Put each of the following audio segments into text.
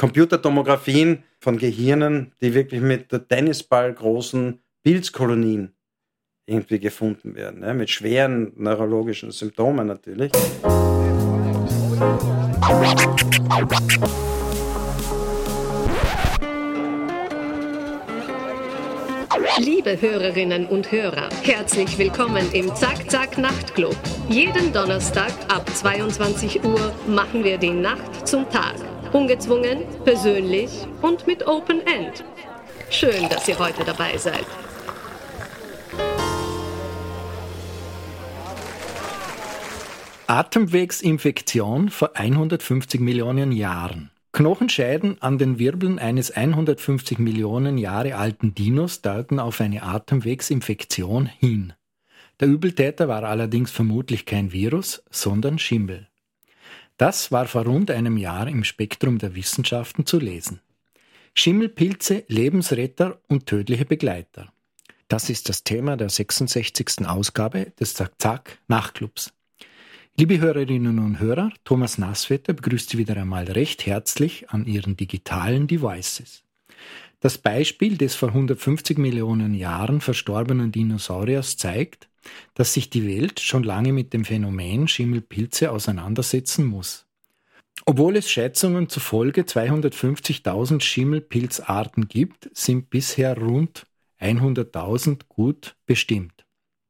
Computertomographien von Gehirnen, die wirklich mit der Tennisball großen Pilzkolonien irgendwie gefunden werden, ja, mit schweren neurologischen Symptomen natürlich. Liebe Hörerinnen und Hörer, herzlich willkommen im Zack Zack Nachtclub. Jeden Donnerstag ab 22 Uhr machen wir die Nacht zum Tag. Ungezwungen, persönlich und mit Open End. Schön, dass ihr heute dabei seid. Atemwegsinfektion vor 150 Millionen Jahren. Knochenscheiden an den Wirbeln eines 150 Millionen Jahre alten Dinos deuten auf eine Atemwegsinfektion hin. Der Übeltäter war allerdings vermutlich kein Virus, sondern Schimmel. Das war vor rund einem Jahr im Spektrum der Wissenschaften zu lesen. Schimmelpilze, Lebensretter und tödliche Begleiter. Das ist das Thema der 66. Ausgabe des Zack-Zack Nachtclubs. Liebe Hörerinnen und Hörer, Thomas Nasswetter begrüßt Sie wieder einmal recht herzlich an Ihren digitalen Devices. Das Beispiel des vor 150 Millionen Jahren verstorbenen Dinosauriers zeigt, dass sich die Welt schon lange mit dem Phänomen Schimmelpilze auseinandersetzen muss. Obwohl es Schätzungen zufolge 250.000 Schimmelpilzarten gibt, sind bisher rund 100.000 gut bestimmt.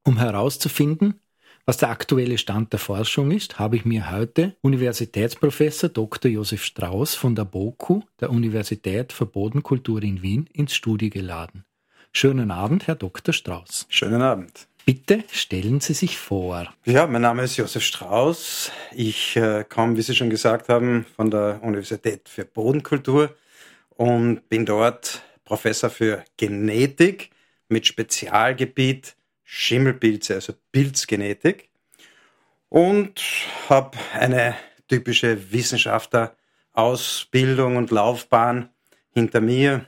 Um herauszufinden, was der aktuelle Stand der Forschung ist, habe ich mir heute Universitätsprofessor Dr. Josef Strauß von der BOKU, der Universität für Bodenkultur in Wien, ins Studio geladen. Schönen Abend, Herr Dr. Strauß. Schönen Abend. Bitte stellen Sie sich vor. Ja, mein Name ist Josef Strauß. Ich äh, komme, wie Sie schon gesagt haben, von der Universität für Bodenkultur und bin dort Professor für Genetik mit Spezialgebiet Schimmelpilze, also Pilzgenetik. Und habe eine typische Wissenschaftlerausbildung und Laufbahn hinter mir.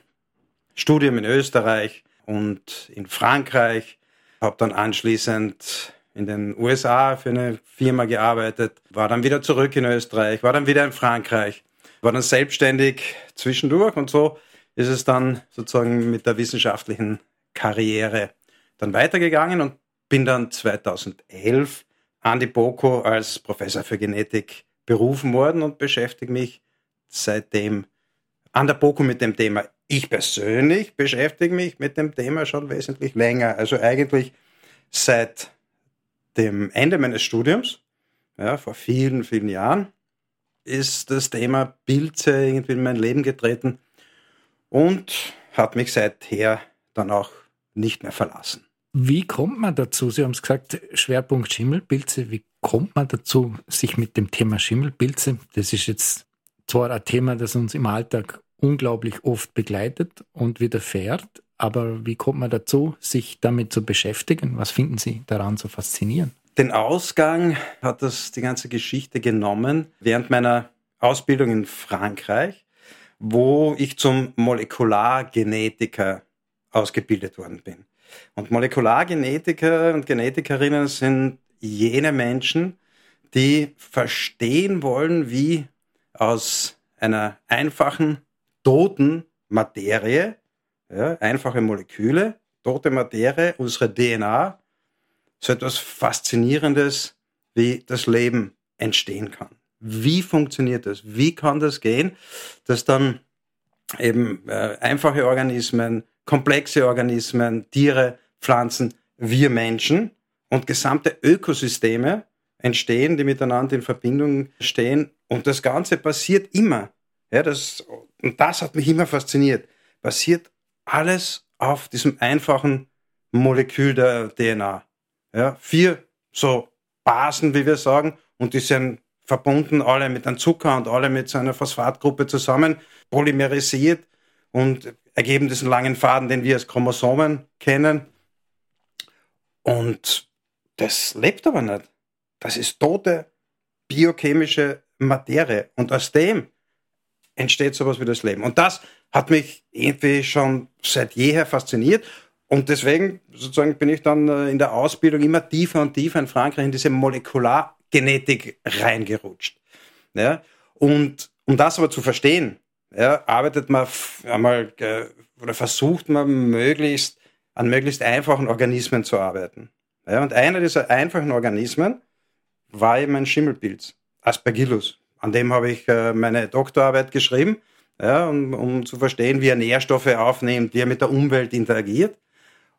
Studium in Österreich und in Frankreich. Habe dann anschließend in den USA für eine Firma gearbeitet, war dann wieder zurück in Österreich, war dann wieder in Frankreich, war dann selbstständig zwischendurch und so ist es dann sozusagen mit der wissenschaftlichen Karriere dann weitergegangen und bin dann 2011 an die BOKO als Professor für Genetik berufen worden und beschäftige mich seitdem an der BOKO mit dem Thema. Ich persönlich beschäftige mich mit dem Thema schon wesentlich länger. Also eigentlich seit dem Ende meines Studiums, ja, vor vielen, vielen Jahren, ist das Thema Pilze irgendwie in mein Leben getreten und hat mich seither dann auch nicht mehr verlassen. Wie kommt man dazu? Sie haben es gesagt, Schwerpunkt Schimmelpilze. Wie kommt man dazu, sich mit dem Thema Schimmelpilze, das ist jetzt zwar ein Thema, das uns im Alltag unglaublich oft begleitet und widerfährt, aber wie kommt man dazu, sich damit zu beschäftigen? Was finden Sie daran so faszinierend? Den Ausgang hat das die ganze Geschichte genommen während meiner Ausbildung in Frankreich, wo ich zum Molekulargenetiker ausgebildet worden bin. Und Molekulargenetiker und Genetikerinnen sind jene Menschen, die verstehen wollen, wie aus einer einfachen, toten Materie, ja, einfache Moleküle, tote Materie, unsere DNA, so etwas Faszinierendes wie das Leben entstehen kann. Wie funktioniert das? Wie kann das gehen, dass dann eben äh, einfache Organismen komplexe Organismen, Tiere, Pflanzen, wir Menschen und gesamte Ökosysteme entstehen, die miteinander in Verbindung stehen. Und das Ganze passiert immer. Ja, das, und das hat mich immer fasziniert. Passiert alles auf diesem einfachen Molekül der DNA. Ja, vier so Basen, wie wir sagen, und die sind verbunden alle mit einem Zucker und alle mit so einer Phosphatgruppe zusammen, polymerisiert und ergeben diesen langen Faden, den wir als Chromosomen kennen. Und das lebt aber nicht. Das ist tote biochemische Materie. Und aus dem entsteht sowas wie das Leben. Und das hat mich irgendwie schon seit jeher fasziniert. Und deswegen sozusagen bin ich dann äh, in der Ausbildung immer tiefer und tiefer in Frankreich in diese Molekulargenetik reingerutscht. Ja? Und um das aber zu verstehen, ja, arbeitet man einmal äh, oder versucht man möglichst an möglichst einfachen Organismen zu arbeiten. Ja, und einer dieser einfachen Organismen war eben ein Schimmelpilz, Aspergillus. An dem habe ich äh, meine Doktorarbeit geschrieben, ja, um, um, zu verstehen, wie er Nährstoffe aufnimmt, wie er mit der Umwelt interagiert.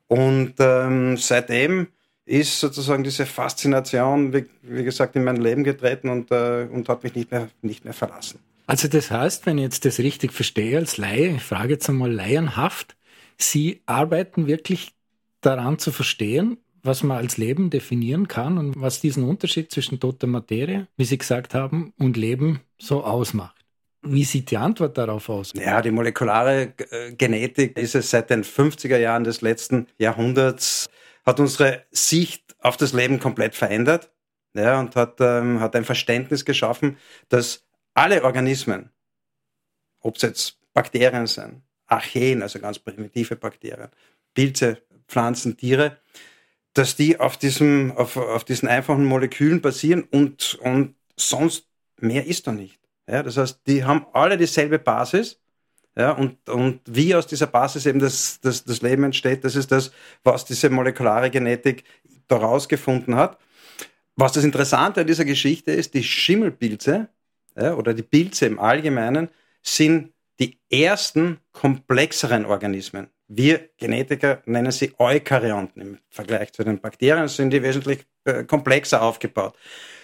Und ähm, seitdem ist sozusagen diese Faszination, wie, wie, gesagt, in mein Leben getreten und, äh, und hat mich nicht mehr, nicht mehr verlassen. Also das heißt, wenn ich jetzt das richtig verstehe als Laie, ich frage jetzt einmal laienhaft, Sie arbeiten wirklich daran zu verstehen, was man als Leben definieren kann und was diesen Unterschied zwischen toter Materie, wie Sie gesagt haben, und Leben so ausmacht. Wie sieht die Antwort darauf aus? Ja, die molekulare äh, Genetik ist es seit den 50er Jahren des letzten Jahrhunderts, hat unsere Sicht auf das Leben komplett verändert ja, und hat, ähm, hat ein Verständnis geschaffen, dass alle Organismen, ob es jetzt Bakterien sind, Archeen, also ganz primitive Bakterien, Pilze, Pflanzen, Tiere, dass die auf, diesem, auf, auf diesen einfachen Molekülen basieren und, und sonst mehr ist da nicht. Ja, das heißt, die haben alle dieselbe Basis. Ja, und, und wie aus dieser Basis eben das, das, das Leben entsteht, das ist das, was diese molekulare Genetik daraus gefunden hat. Was das Interessante an dieser Geschichte ist, die Schimmelpilze ja, oder die Pilze im Allgemeinen sind die ersten komplexeren Organismen. Wir Genetiker nennen sie Eukaryonten. Im Vergleich zu den Bakterien sind die wesentlich äh, komplexer aufgebaut.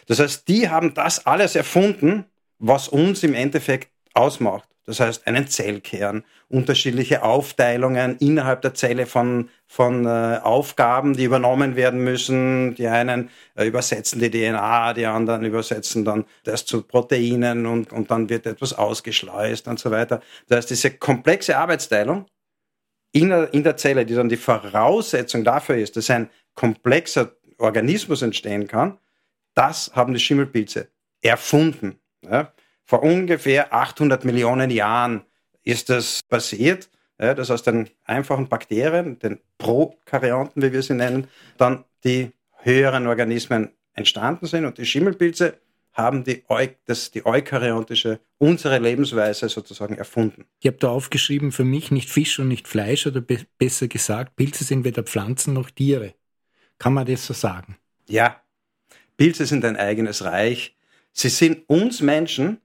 Das heißt, die haben das alles erfunden, was uns im Endeffekt ausmacht. Das heißt, einen Zellkern, unterschiedliche Aufteilungen innerhalb der Zelle von, von äh, Aufgaben, die übernommen werden müssen. Die einen äh, übersetzen die DNA, die anderen übersetzen dann das zu Proteinen und, und dann wird etwas ausgeschleust und so weiter. Das heißt, diese komplexe Arbeitsteilung in der, in der Zelle, die dann die Voraussetzung dafür ist, dass ein komplexer Organismus entstehen kann, das haben die Schimmelpilze erfunden. Ja? Vor ungefähr 800 Millionen Jahren ist das passiert, ja, dass aus den einfachen Bakterien, den Prokaryanten, wie wir sie nennen, dann die höheren Organismen entstanden sind und die Schimmelpilze haben die, Eu das, die eukaryotische, unsere Lebensweise sozusagen erfunden. Ich habe da aufgeschrieben, für mich nicht Fisch und nicht Fleisch oder be besser gesagt, Pilze sind weder Pflanzen noch Tiere. Kann man das so sagen? Ja, Pilze sind ein eigenes Reich. Sie sind uns Menschen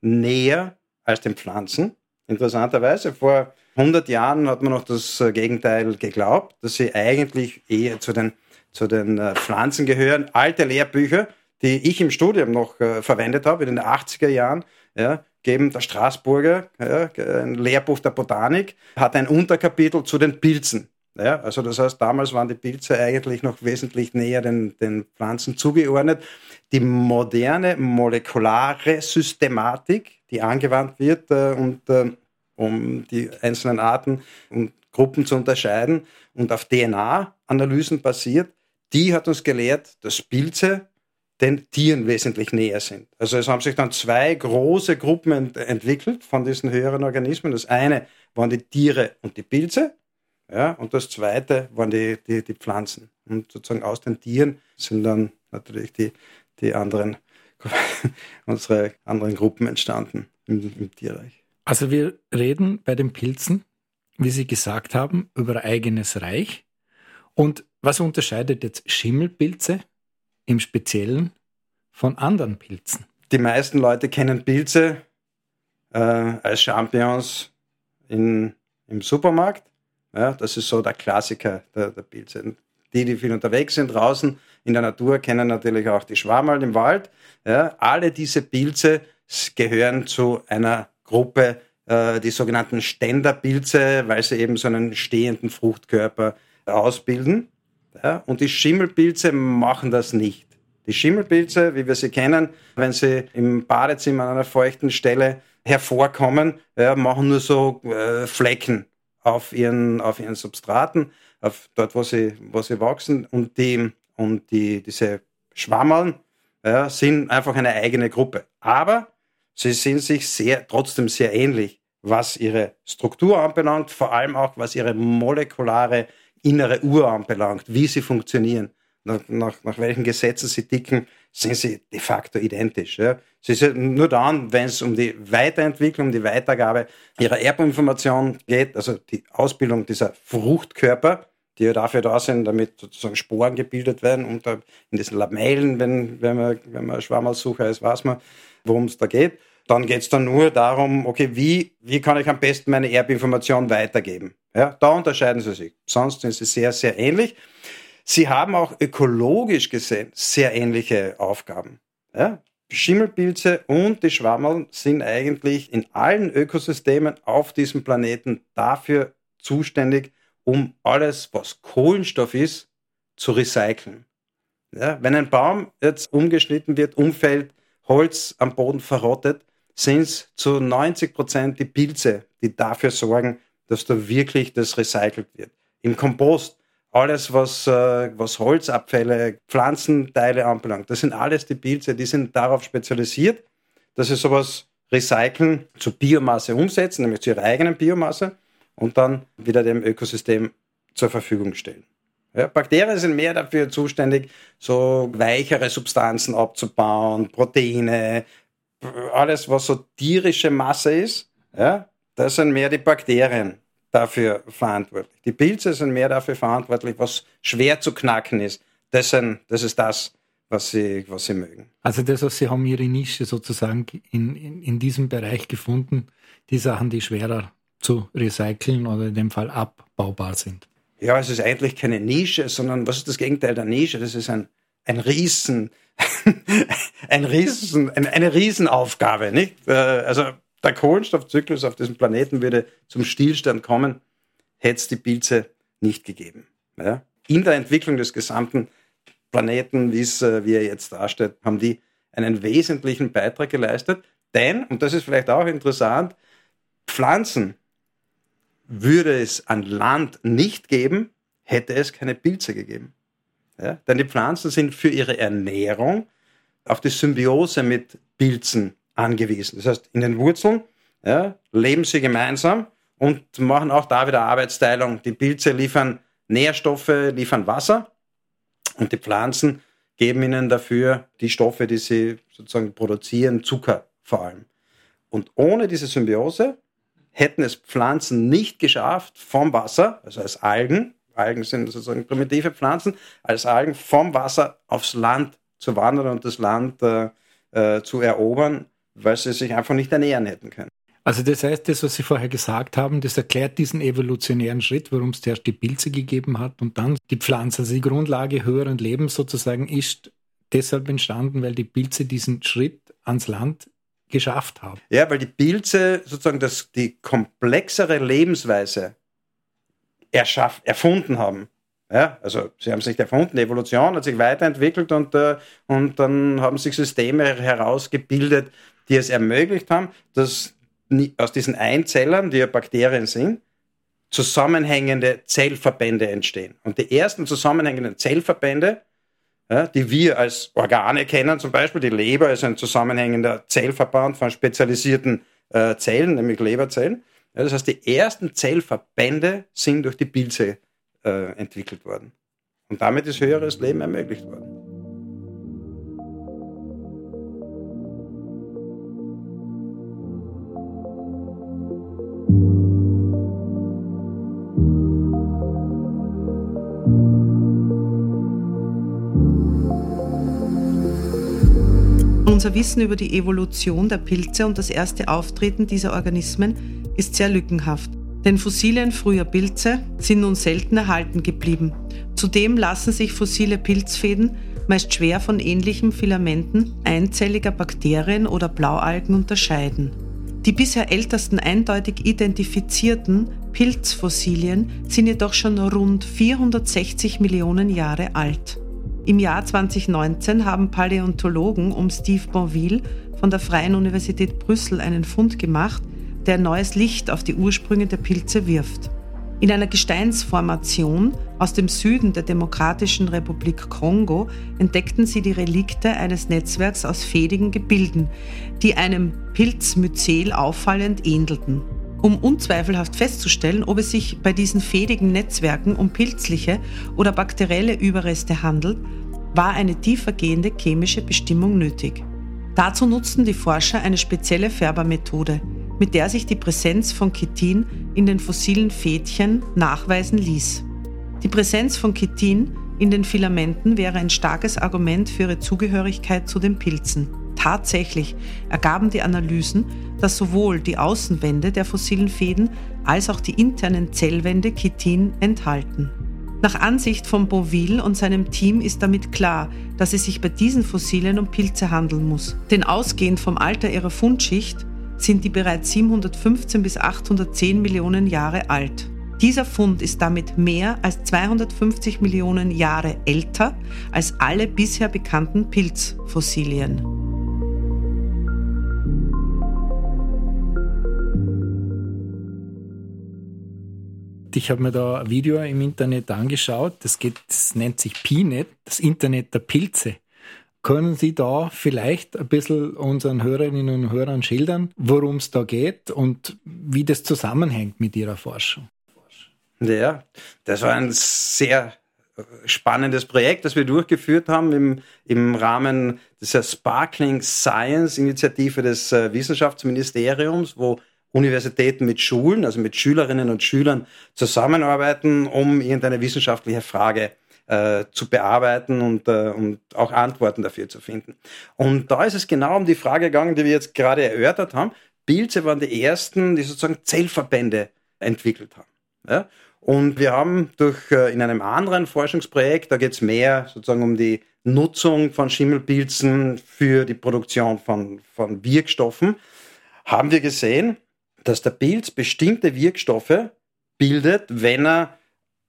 näher als den Pflanzen. Interessanterweise, vor 100 Jahren hat man noch das äh, Gegenteil geglaubt, dass sie eigentlich eher zu den, zu den äh, Pflanzen gehören. Alte Lehrbücher, die ich im Studium noch äh, verwendet habe, in den 80er Jahren, ja, geben der Straßburger, ja, ein Lehrbuch der Botanik, hat ein Unterkapitel zu den Pilzen. Ja, also das heißt, damals waren die Pilze eigentlich noch wesentlich näher den, den Pflanzen zugeordnet. Die moderne molekulare Systematik, die angewandt wird, äh, und, äh, um die einzelnen Arten und Gruppen zu unterscheiden und auf DNA-Analysen basiert, die hat uns gelehrt, dass Pilze den Tieren wesentlich näher sind. Also es haben sich dann zwei große Gruppen ent entwickelt von diesen höheren Organismen. Das eine waren die Tiere und die Pilze ja, und das zweite waren die, die, die Pflanzen. Und sozusagen aus den Tieren sind dann natürlich die, die anderen, unsere anderen Gruppen entstanden im, im Tierreich. Also wir reden bei den Pilzen, wie Sie gesagt haben, über eigenes Reich. Und was unterscheidet jetzt Schimmelpilze im Speziellen von anderen Pilzen? Die meisten Leute kennen Pilze äh, als Champignons in, im Supermarkt. Ja, das ist so der Klassiker der, der Pilze. Die, die viel unterwegs sind draußen in der Natur, kennen natürlich auch die Schwammerl im Wald. Ja, alle diese Pilze gehören zu einer Gruppe, äh, die sogenannten Ständerpilze, weil sie eben so einen stehenden Fruchtkörper ausbilden. Ja, und die Schimmelpilze machen das nicht. Die Schimmelpilze, wie wir sie kennen, wenn sie im Badezimmer an einer feuchten Stelle hervorkommen, ja, machen nur so äh, Flecken auf ihren, auf ihren Substraten, auf dort, wo sie, wo sie wachsen. Und, die, und die, diese Schwammeln ja, sind einfach eine eigene Gruppe. Aber sie sind sich sehr, trotzdem sehr ähnlich, was ihre Struktur anbelangt, vor allem auch was ihre molekulare innere Uhr anbelangt, wie sie funktionieren. nach, nach, nach welchen Gesetzen sie ticken, sind sie de facto identisch. Ja. Sie sind nur dann, wenn es um die Weiterentwicklung, um die Weitergabe ihrer Erbinformation geht, also die Ausbildung dieser Fruchtkörper, die ja dafür da sind, damit sozusagen Sporen gebildet werden und in diesen Lamellen, wenn, wenn man, wenn man Schwammersucher ist, weiß man, worum es da geht. Dann geht es dann nur darum, okay, wie, wie kann ich am besten meine Erbinformation weitergeben? Ja, da unterscheiden sie sich. Sonst sind sie sehr, sehr ähnlich. Sie haben auch ökologisch gesehen sehr ähnliche Aufgaben. Ja, Schimmelpilze und die Schwammerl sind eigentlich in allen Ökosystemen auf diesem Planeten dafür zuständig, um alles, was Kohlenstoff ist, zu recyceln. Ja, wenn ein Baum jetzt umgeschnitten wird, umfällt, Holz am Boden verrottet, sind es zu 90 Prozent die Pilze, die dafür sorgen, dass da wirklich das recycelt wird. Im Kompost, alles, was, äh, was Holzabfälle, Pflanzenteile anbelangt, das sind alles die Pilze, die sind darauf spezialisiert, dass sie sowas recyceln, zu Biomasse umsetzen, nämlich zu ihrer eigenen Biomasse und dann wieder dem Ökosystem zur Verfügung stellen. Ja, Bakterien sind mehr dafür zuständig, so weichere Substanzen abzubauen, Proteine, alles, was so tierische Masse ist, ja, das sind mehr die Bakterien dafür verantwortlich. Die Pilze sind mehr dafür verantwortlich, was schwer zu knacken ist. Das, sind, das ist das, was sie, was sie mögen. Also das heißt, Sie haben Ihre Nische sozusagen in, in, in diesem Bereich gefunden, die Sachen, die schwerer zu recyceln oder in dem Fall abbaubar sind. Ja, es ist eigentlich keine Nische, sondern was ist das Gegenteil der Nische? Das ist ein, ein Riesen, ein Riesen, eine, Riesenaufgabe, nicht? Äh, also der Kohlenstoffzyklus auf diesem Planeten würde zum Stillstand kommen, hätte es die Pilze nicht gegeben. Ja? In der Entwicklung des gesamten Planeten, äh, wie er jetzt darstellt, haben die einen wesentlichen Beitrag geleistet. Denn, und das ist vielleicht auch interessant, Pflanzen würde es an Land nicht geben, hätte es keine Pilze gegeben. Ja? Denn die Pflanzen sind für ihre Ernährung auf die Symbiose mit Pilzen angewiesen. Das heißt, in den Wurzeln ja, leben sie gemeinsam und machen auch da wieder Arbeitsteilung. Die Pilze liefern Nährstoffe, liefern Wasser und die Pflanzen geben ihnen dafür die Stoffe, die sie sozusagen produzieren, Zucker vor allem. Und ohne diese Symbiose hätten es Pflanzen nicht geschafft, vom Wasser, also als Algen, Algen sind sozusagen primitive Pflanzen, als Algen vom Wasser aufs Land zu wandern und das Land äh, äh, zu erobern, weil sie sich einfach nicht ernähren hätten können. Also das heißt, das, was Sie vorher gesagt haben, das erklärt diesen evolutionären Schritt, warum es zuerst die Pilze gegeben hat und dann die Pflanze. Also die Grundlage höheren Lebens sozusagen ist deshalb entstanden, weil die Pilze diesen Schritt ans Land geschafft haben. Ja, weil die Pilze sozusagen das, die komplexere Lebensweise erschaff, erfunden haben. Ja, also sie haben sich erfunden, die Evolution hat sich weiterentwickelt und, äh, und dann haben sich Systeme herausgebildet, die es ermöglicht haben, dass aus diesen Einzellern, die ja Bakterien sind, zusammenhängende Zellverbände entstehen. Und die ersten zusammenhängenden Zellverbände ja, die wir als Organe kennen, zum Beispiel die Leber ist ein zusammenhängender Zellverband von spezialisierten äh, Zellen, nämlich Leberzellen. Ja, das heißt, die ersten Zellverbände sind durch die Pilze äh, entwickelt worden. Und damit ist höheres Leben ermöglicht worden. Unser Wissen über die Evolution der Pilze und das erste Auftreten dieser Organismen ist sehr lückenhaft. Denn Fossilien früher Pilze sind nun selten erhalten geblieben. Zudem lassen sich fossile Pilzfäden meist schwer von ähnlichen Filamenten einzelliger Bakterien oder Blaualgen unterscheiden. Die bisher ältesten eindeutig identifizierten Pilzfossilien sind jedoch schon rund 460 Millionen Jahre alt. Im Jahr 2019 haben Paläontologen um Steve Bonville von der Freien Universität Brüssel einen Fund gemacht, der neues Licht auf die Ursprünge der Pilze wirft. In einer Gesteinsformation aus dem Süden der Demokratischen Republik Kongo entdeckten sie die Relikte eines Netzwerks aus fädigen Gebilden, die einem Pilzmyzel auffallend ähnelten. um unzweifelhaft festzustellen, ob es sich bei diesen fädigen Netzwerken um pilzliche oder bakterielle Überreste handelt, war eine tiefergehende chemische Bestimmung nötig. Dazu nutzten die Forscher eine spezielle Färbermethode, mit der sich die Präsenz von Chitin in den fossilen Fädchen nachweisen ließ. Die Präsenz von Chitin in den Filamenten wäre ein starkes Argument für ihre Zugehörigkeit zu den Pilzen. Tatsächlich ergaben die Analysen, dass sowohl die Außenwände der fossilen Fäden als auch die internen Zellwände Chitin enthalten. Nach Ansicht von Boville und seinem Team ist damit klar, dass es sich bei diesen Fossilien um Pilze handeln muss. Denn ausgehend vom Alter ihrer Fundschicht sind die bereits 715 bis 810 Millionen Jahre alt. Dieser Fund ist damit mehr als 250 Millionen Jahre älter als alle bisher bekannten Pilzfossilien. Ich habe mir da ein Video im Internet angeschaut. Das, geht, das nennt sich PNet, das Internet der Pilze. Können Sie da vielleicht ein bisschen unseren Hörerinnen und Hörern schildern, worum es da geht und wie das zusammenhängt mit Ihrer Forschung? Ja, das war ein sehr spannendes Projekt, das wir durchgeführt haben im, im Rahmen dieser Sparkling Science Initiative des äh, Wissenschaftsministeriums, wo Universitäten mit Schulen, also mit Schülerinnen und Schülern zusammenarbeiten, um irgendeine wissenschaftliche Frage äh, zu bearbeiten und, äh, und auch Antworten dafür zu finden. Und da ist es genau um die Frage gegangen, die wir jetzt gerade erörtert haben. Pilze waren die ersten, die sozusagen Zellverbände entwickelt haben. Ja? Und wir haben durch äh, in einem anderen Forschungsprojekt, da geht es mehr sozusagen um die Nutzung von Schimmelpilzen für die Produktion von, von Wirkstoffen, haben wir gesehen, dass der Pilz bestimmte Wirkstoffe bildet, wenn er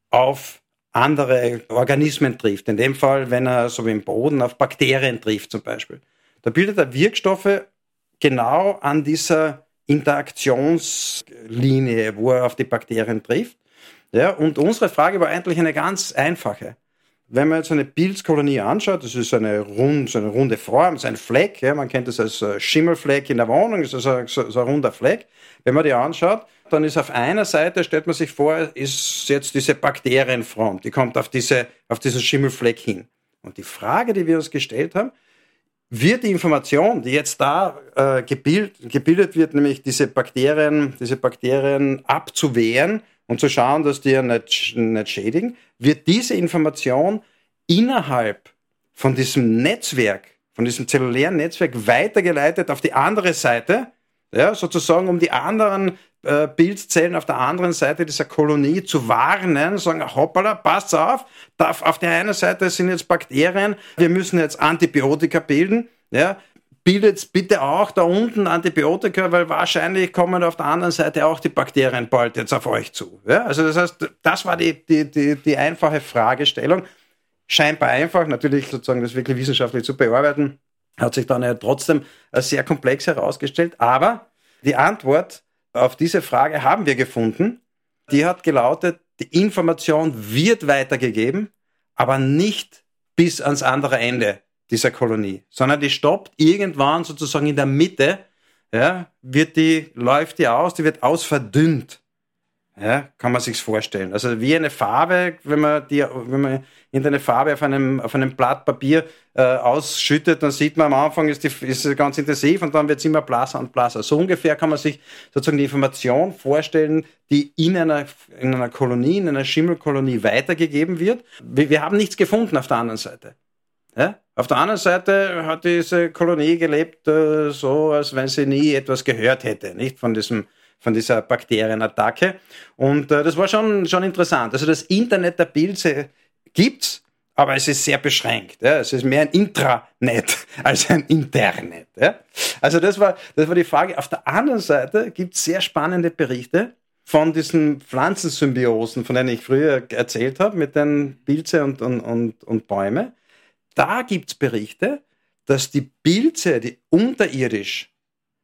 auf andere Organismen trifft. In dem Fall, wenn er so wie im Boden auf Bakterien trifft zum Beispiel. Da bildet er Wirkstoffe genau an dieser Interaktionslinie, wo er auf die Bakterien trifft. Ja, und unsere Frage war eigentlich eine ganz einfache. Wenn man jetzt eine Pilzkolonie anschaut, das ist eine, rund, so eine runde Form, so ein Fleck, ja, man kennt das als äh, Schimmelfleck in der Wohnung, das ist so, so, so ein runder Fleck. Wenn man die anschaut, dann ist auf einer Seite, stellt man sich vor, ist jetzt diese Bakterienfront, die kommt auf, diese, auf diesen Schimmelfleck hin. Und die Frage, die wir uns gestellt haben, wird die Information, die jetzt da äh, gebild, gebildet wird, nämlich diese Bakterien, diese Bakterien abzuwehren und zu schauen, dass die ja nicht, nicht schädigen, wird diese Information innerhalb von diesem Netzwerk, von diesem zellulären Netzwerk weitergeleitet auf die andere Seite, ja, sozusagen um die anderen äh, Bildzellen auf der anderen Seite dieser Kolonie zu warnen, sagen, hoppala, passt auf, auf der einen Seite sind jetzt Bakterien, wir müssen jetzt Antibiotika bilden, ja, bildet bitte auch da unten Antibiotika, weil wahrscheinlich kommen auf der anderen Seite auch die Bakterien bald jetzt auf euch zu. Ja, also das heißt, das war die, die, die, die einfache Fragestellung. Scheinbar einfach, natürlich sozusagen das wirklich wissenschaftlich zu bearbeiten, hat sich dann ja trotzdem sehr komplex herausgestellt, aber die Antwort auf diese Frage haben wir gefunden. Die hat gelautet, die Information wird weitergegeben, aber nicht bis ans andere Ende dieser Kolonie, sondern die stoppt irgendwann sozusagen in der Mitte, ja, wird die, läuft die aus, die wird ausverdünnt. Ja, kann man sich's vorstellen. Also wie eine Farbe, wenn man die, wenn man irgendeine Farbe auf einem, auf einem Blatt Papier äh, ausschüttet, dann sieht man am Anfang ist, die, ist es ganz intensiv und dann wird es immer blasser und blasser. So ungefähr kann man sich sozusagen die Information vorstellen, die in einer, in einer Kolonie, in einer Schimmelkolonie weitergegeben wird. Wir, wir haben nichts gefunden auf der anderen Seite. Ja? Auf der anderen Seite hat diese Kolonie gelebt, äh, so als wenn sie nie etwas gehört hätte, nicht von diesem von dieser Bakterienattacke. Und äh, das war schon, schon interessant. Also das Internet der Pilze gibt's, aber es ist sehr beschränkt. Ja. Es ist mehr ein Intranet als ein Internet. Ja. Also das war, das war die Frage. Auf der anderen Seite gibt's sehr spannende Berichte von diesen Pflanzensymbiosen, von denen ich früher erzählt habe, mit den Pilze und, und, und, und Bäume. Da gibt's Berichte, dass die Pilze, die unterirdisch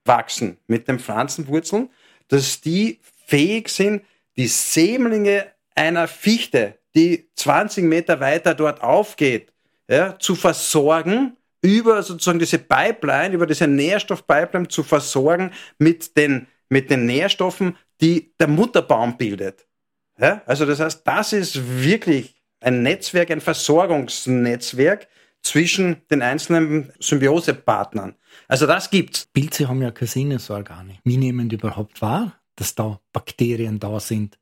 wachsen mit den Pflanzenwurzeln, dass die fähig sind, die Sämlinge einer Fichte, die 20 Meter weiter dort aufgeht, ja, zu versorgen, über sozusagen diese Pipeline, über diese Nährstoffpipeline zu versorgen mit den, mit den Nährstoffen, die der Mutterbaum bildet. Ja? Also das heißt, das ist wirklich ein Netzwerk, ein Versorgungsnetzwerk zwischen den einzelnen Symbiosepartnern. Also das gibt's. Pilze haben ja keine Sinnesorgane. Wie nehmen die überhaupt wahr, dass da Bakterien da sind?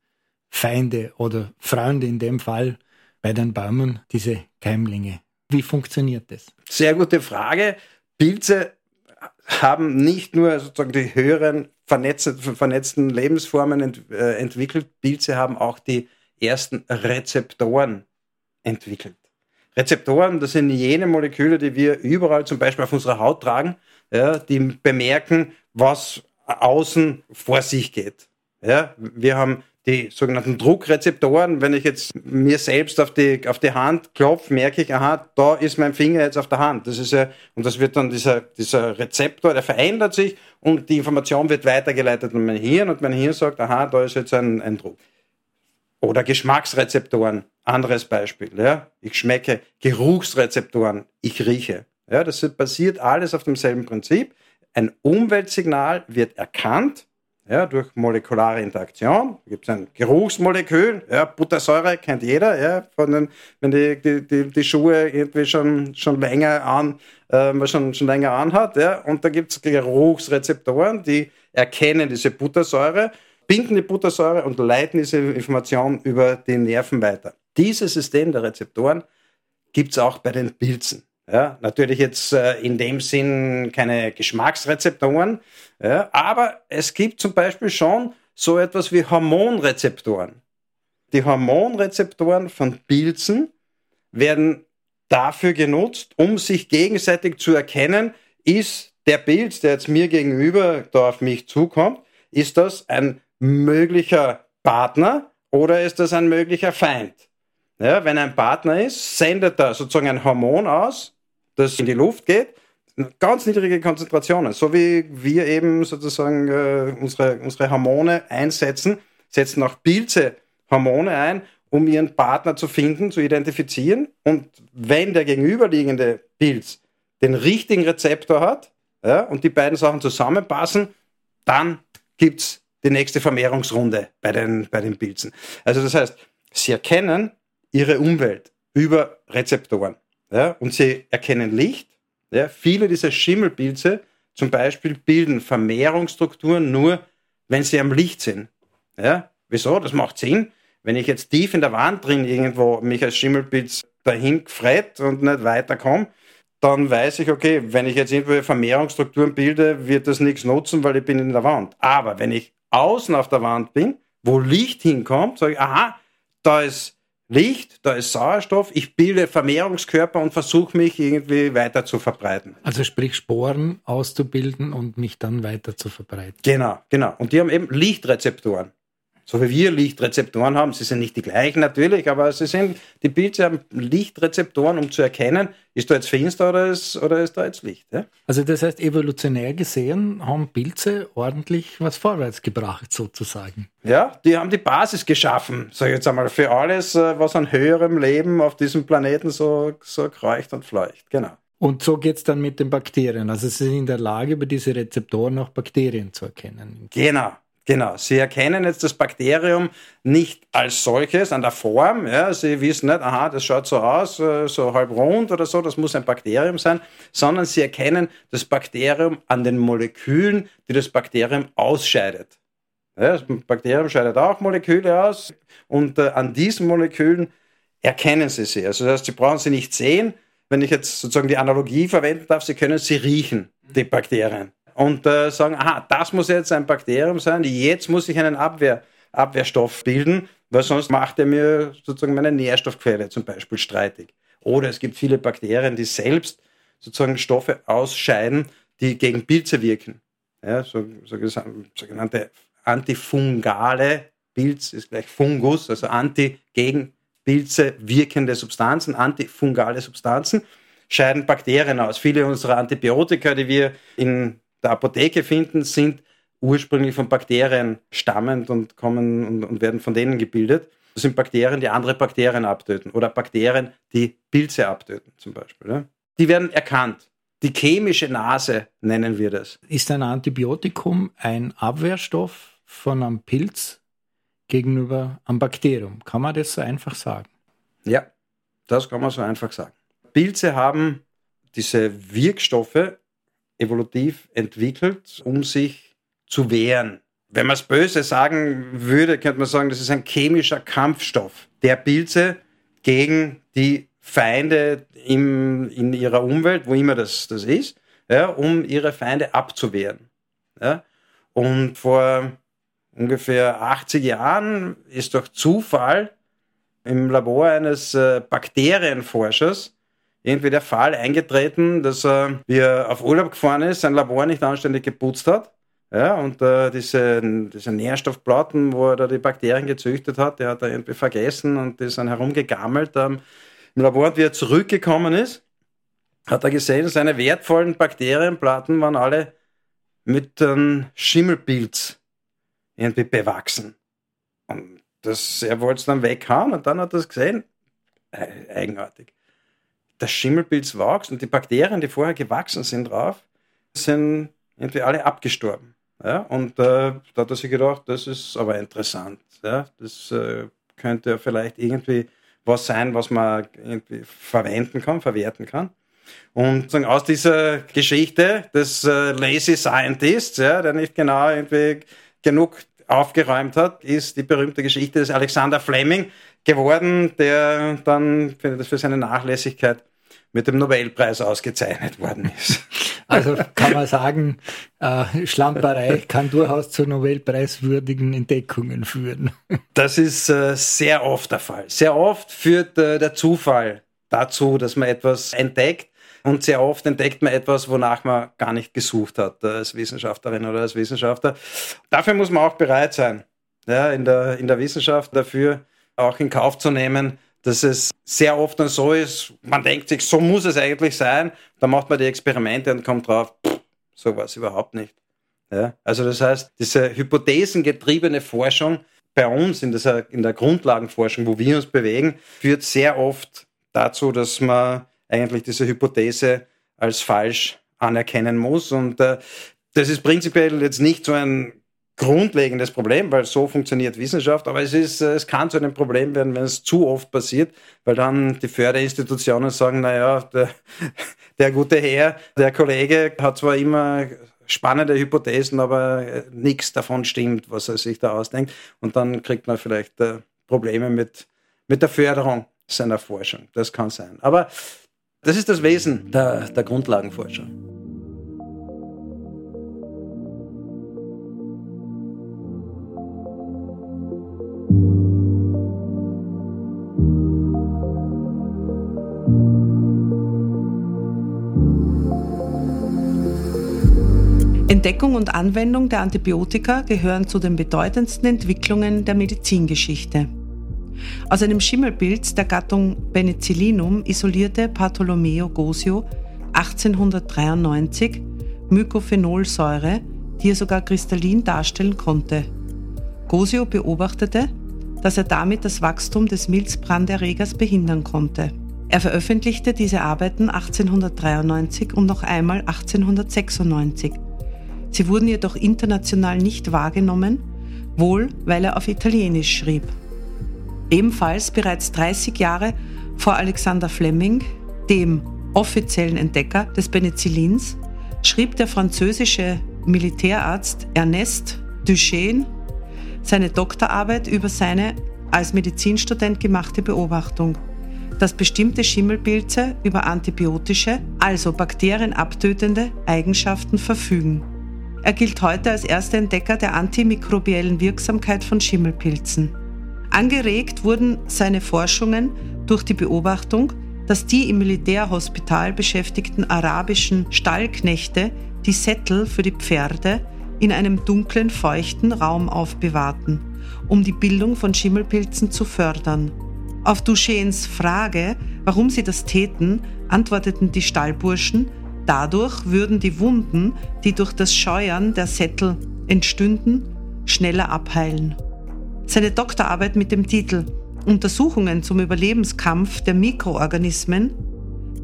Feinde oder Freunde in dem Fall bei den Bäumen, diese Keimlinge. Wie funktioniert das? Sehr gute Frage. Pilze haben nicht nur sozusagen die höheren vernetzten, vernetzten Lebensformen ent, äh, entwickelt, Pilze haben auch die ersten Rezeptoren entwickelt. Rezeptoren, das sind jene Moleküle, die wir überall zum Beispiel auf unserer Haut tragen, ja, die bemerken, was außen vor sich geht. Ja, wir haben die sogenannten Druckrezeptoren. Wenn ich jetzt mir selbst auf die, auf die Hand klopfe, merke ich, aha, da ist mein Finger jetzt auf der Hand. Das ist ja, und das wird dann dieser, dieser Rezeptor, der verändert sich und die Information wird weitergeleitet in mein Hirn und mein Hirn sagt, aha, da ist jetzt ein, ein Druck. Oder Geschmacksrezeptoren, anderes Beispiel. Ja? Ich schmecke Geruchsrezeptoren, ich rieche. Ja, das basiert alles auf demselben Prinzip. Ein Umweltsignal wird erkannt ja, durch molekulare Interaktion. Da gibt es ein Geruchsmolekül, ja, Buttersäure kennt jeder, ja, von den, wenn die, die, die, die Schuhe irgendwie schon, schon länger an, äh, schon, schon länger anhat, ja, und da gibt es Geruchsrezeptoren, die erkennen diese Buttersäure, binden die Buttersäure und leiten diese Information über die Nerven weiter. Dieses System der Rezeptoren gibt es auch bei den Pilzen. Ja, natürlich jetzt äh, in dem Sinn keine Geschmacksrezeptoren, ja, aber es gibt zum Beispiel schon so etwas wie Hormonrezeptoren. Die Hormonrezeptoren von Pilzen werden dafür genutzt, um sich gegenseitig zu erkennen, ist der Pilz, der jetzt mir gegenüber da auf mich zukommt, ist das ein möglicher Partner oder ist das ein möglicher Feind? Ja, wenn ein Partner ist, sendet er sozusagen ein Hormon aus, das in die Luft geht, ganz niedrige Konzentrationen, so wie wir eben sozusagen äh, unsere, unsere Hormone einsetzen, setzen auch Pilze Hormone ein, um ihren Partner zu finden, zu identifizieren. Und wenn der gegenüberliegende Pilz den richtigen Rezeptor hat ja, und die beiden Sachen zusammenpassen, dann gibt es die nächste Vermehrungsrunde bei den, bei den Pilzen. Also das heißt, sie erkennen ihre Umwelt über Rezeptoren ja, und sie erkennen Licht. Ja, viele dieser Schimmelpilze zum Beispiel bilden Vermehrungsstrukturen nur, wenn sie am Licht sind. Ja, wieso? Das macht Sinn. Wenn ich jetzt tief in der Wand drin irgendwo mich als Schimmelpilz dahin gefret und nicht weiterkomme, dann weiß ich, okay, wenn ich jetzt irgendwelche Vermehrungsstrukturen bilde, wird das nichts nutzen, weil ich bin in der Wand. Aber wenn ich außen auf der Wand bin, wo Licht hinkommt, sage ich, aha, da ist Licht, da ist Sauerstoff, ich bilde Vermehrungskörper und versuche mich irgendwie weiter zu verbreiten. Also sprich Sporen auszubilden und mich dann weiter zu verbreiten. Genau, genau. Und die haben eben Lichtrezeptoren so wie wir Lichtrezeptoren haben. Sie sind nicht die gleichen natürlich, aber sie sind, die Pilze haben Lichtrezeptoren, um zu erkennen, ist da jetzt finster oder ist, oder ist da jetzt Licht. Ja? Also das heißt, evolutionär gesehen haben Pilze ordentlich was vorwärts gebracht sozusagen. Ja, die haben die Basis geschaffen, sage ich jetzt einmal, für alles, äh, was an höherem Leben auf diesem Planeten so, so kreucht und fleucht. Genau. Und so geht es dann mit den Bakterien. Also sie sind in der Lage, über diese Rezeptoren auch Bakterien zu erkennen. Genau. Genau, Sie erkennen jetzt das Bakterium nicht als solches an der Form. Ja, Sie wissen nicht, aha, das schaut so aus, äh, so halb rund oder so, das muss ein Bakterium sein, sondern Sie erkennen das Bakterium an den Molekülen, die das Bakterium ausscheidet. Ja, das Bakterium scheidet auch Moleküle aus und äh, an diesen Molekülen erkennen Sie sie. Also das heißt, Sie brauchen sie nicht sehen. Wenn ich jetzt sozusagen die Analogie verwenden darf, Sie können sie riechen, die Bakterien und äh, sagen, aha, das muss jetzt ein Bakterium sein, jetzt muss ich einen Abwehr, Abwehrstoff bilden, weil sonst macht er mir sozusagen meine Nährstoffquelle zum Beispiel streitig. Oder es gibt viele Bakterien, die selbst sozusagen Stoffe ausscheiden, die gegen Pilze wirken. Ja, so, so sogenannte antifungale Pilz ist gleich Fungus, also anti gegen Pilze wirkende Substanzen, antifungale Substanzen, scheiden Bakterien aus. Viele unserer Antibiotika, die wir in der Apotheke finden, sind ursprünglich von Bakterien stammend und kommen und, und werden von denen gebildet. Das sind Bakterien, die andere Bakterien abtöten oder Bakterien, die Pilze abtöten zum Beispiel. Ja. Die werden erkannt. Die chemische Nase nennen wir das. Ist ein Antibiotikum ein Abwehrstoff von einem Pilz gegenüber einem Bakterium. Kann man das so einfach sagen? Ja, das kann man so einfach sagen. Pilze haben diese Wirkstoffe evolutiv entwickelt, um sich zu wehren. Wenn man es böse sagen würde, könnte man sagen, das ist ein chemischer Kampfstoff der Pilze gegen die Feinde im, in ihrer Umwelt, wo immer das, das ist, ja, um ihre Feinde abzuwehren. Ja. Und vor ungefähr 80 Jahren ist durch Zufall im Labor eines äh, Bakterienforschers irgendwie der Fall eingetreten, dass er, wie er auf Urlaub gefahren ist, sein Labor nicht anständig geputzt hat. Ja, und äh, diese, diese Nährstoffplatten, wo er da die Bakterien gezüchtet hat, der hat er irgendwie vergessen und die sind herumgegammelt ähm, im Labor. Und wie er zurückgekommen ist, hat er gesehen, seine wertvollen Bakterienplatten waren alle mit einem Schimmelpilz irgendwie bewachsen. Und das, er wollte es dann weghauen und dann hat er es gesehen. Eigenartig das Schimmelpilz wächst und die Bakterien, die vorher gewachsen sind drauf, sind irgendwie alle abgestorben. Ja? Und äh, da hat er sich gedacht, das ist aber interessant. Ja? Das äh, könnte vielleicht irgendwie was sein, was man irgendwie verwenden kann, verwerten kann. Und aus dieser Geschichte des äh, Lazy Scientists, ja, der nicht genau irgendwie genug aufgeräumt hat, ist die berühmte Geschichte des Alexander Fleming geworden, der dann für seine Nachlässigkeit mit dem Nobelpreis ausgezeichnet worden ist. Also kann man sagen, äh, Schlamperei kann durchaus zu Nobelpreiswürdigen Entdeckungen führen. Das ist äh, sehr oft der Fall. Sehr oft führt äh, der Zufall dazu, dass man etwas entdeckt. Und sehr oft entdeckt man etwas, wonach man gar nicht gesucht hat, als Wissenschaftlerin oder als Wissenschaftler. Dafür muss man auch bereit sein, ja, in, der, in der Wissenschaft dafür auch in Kauf zu nehmen, dass es sehr oft dann so ist, man denkt sich, so muss es eigentlich sein, dann macht man die Experimente und kommt drauf, pff, so war es überhaupt nicht. Ja? Also das heißt, diese hypothesengetriebene Forschung bei uns in, dieser, in der Grundlagenforschung, wo wir uns bewegen, führt sehr oft dazu, dass man eigentlich diese Hypothese als falsch anerkennen muss. Und äh, das ist prinzipiell jetzt nicht so ein grundlegendes Problem, weil so funktioniert Wissenschaft, aber es ist, es kann zu einem Problem werden, wenn es zu oft passiert, weil dann die Förderinstitutionen sagen, naja, der, der gute Herr, der Kollege hat zwar immer spannende Hypothesen, aber nichts davon stimmt, was er sich da ausdenkt. Und dann kriegt man vielleicht äh, Probleme mit, mit der Förderung seiner Forschung. Das kann sein. Aber das ist das Wesen der, der Grundlagenforschung. Entdeckung und Anwendung der Antibiotika gehören zu den bedeutendsten Entwicklungen der Medizingeschichte. Aus einem Schimmelpilz der Gattung Penicillinum isolierte Bartolomeo Gosio 1893 Mycophenolsäure, die er sogar kristallin darstellen konnte. Gosio beobachtete, dass er damit das Wachstum des Milzbranderregers behindern konnte. Er veröffentlichte diese Arbeiten 1893 und noch einmal 1896 Sie wurden jedoch international nicht wahrgenommen, wohl weil er auf Italienisch schrieb. Ebenfalls bereits 30 Jahre vor Alexander Fleming, dem offiziellen Entdecker des Penicillins, schrieb der französische Militärarzt Ernest Duchesne seine Doktorarbeit über seine als Medizinstudent gemachte Beobachtung, dass bestimmte Schimmelpilze über antibiotische, also bakterienabtötende Eigenschaften verfügen. Er gilt heute als erster Entdecker der antimikrobiellen Wirksamkeit von Schimmelpilzen. Angeregt wurden seine Forschungen durch die Beobachtung, dass die im Militärhospital beschäftigten arabischen Stallknechte die Sättel für die Pferde in einem dunklen, feuchten Raum aufbewahrten, um die Bildung von Schimmelpilzen zu fördern. Auf Duchesnes Frage, warum sie das täten, antworteten die Stallburschen, Dadurch würden die Wunden, die durch das Scheuern der Sättel entstünden, schneller abheilen. Seine Doktorarbeit mit dem Titel Untersuchungen zum Überlebenskampf der Mikroorganismen,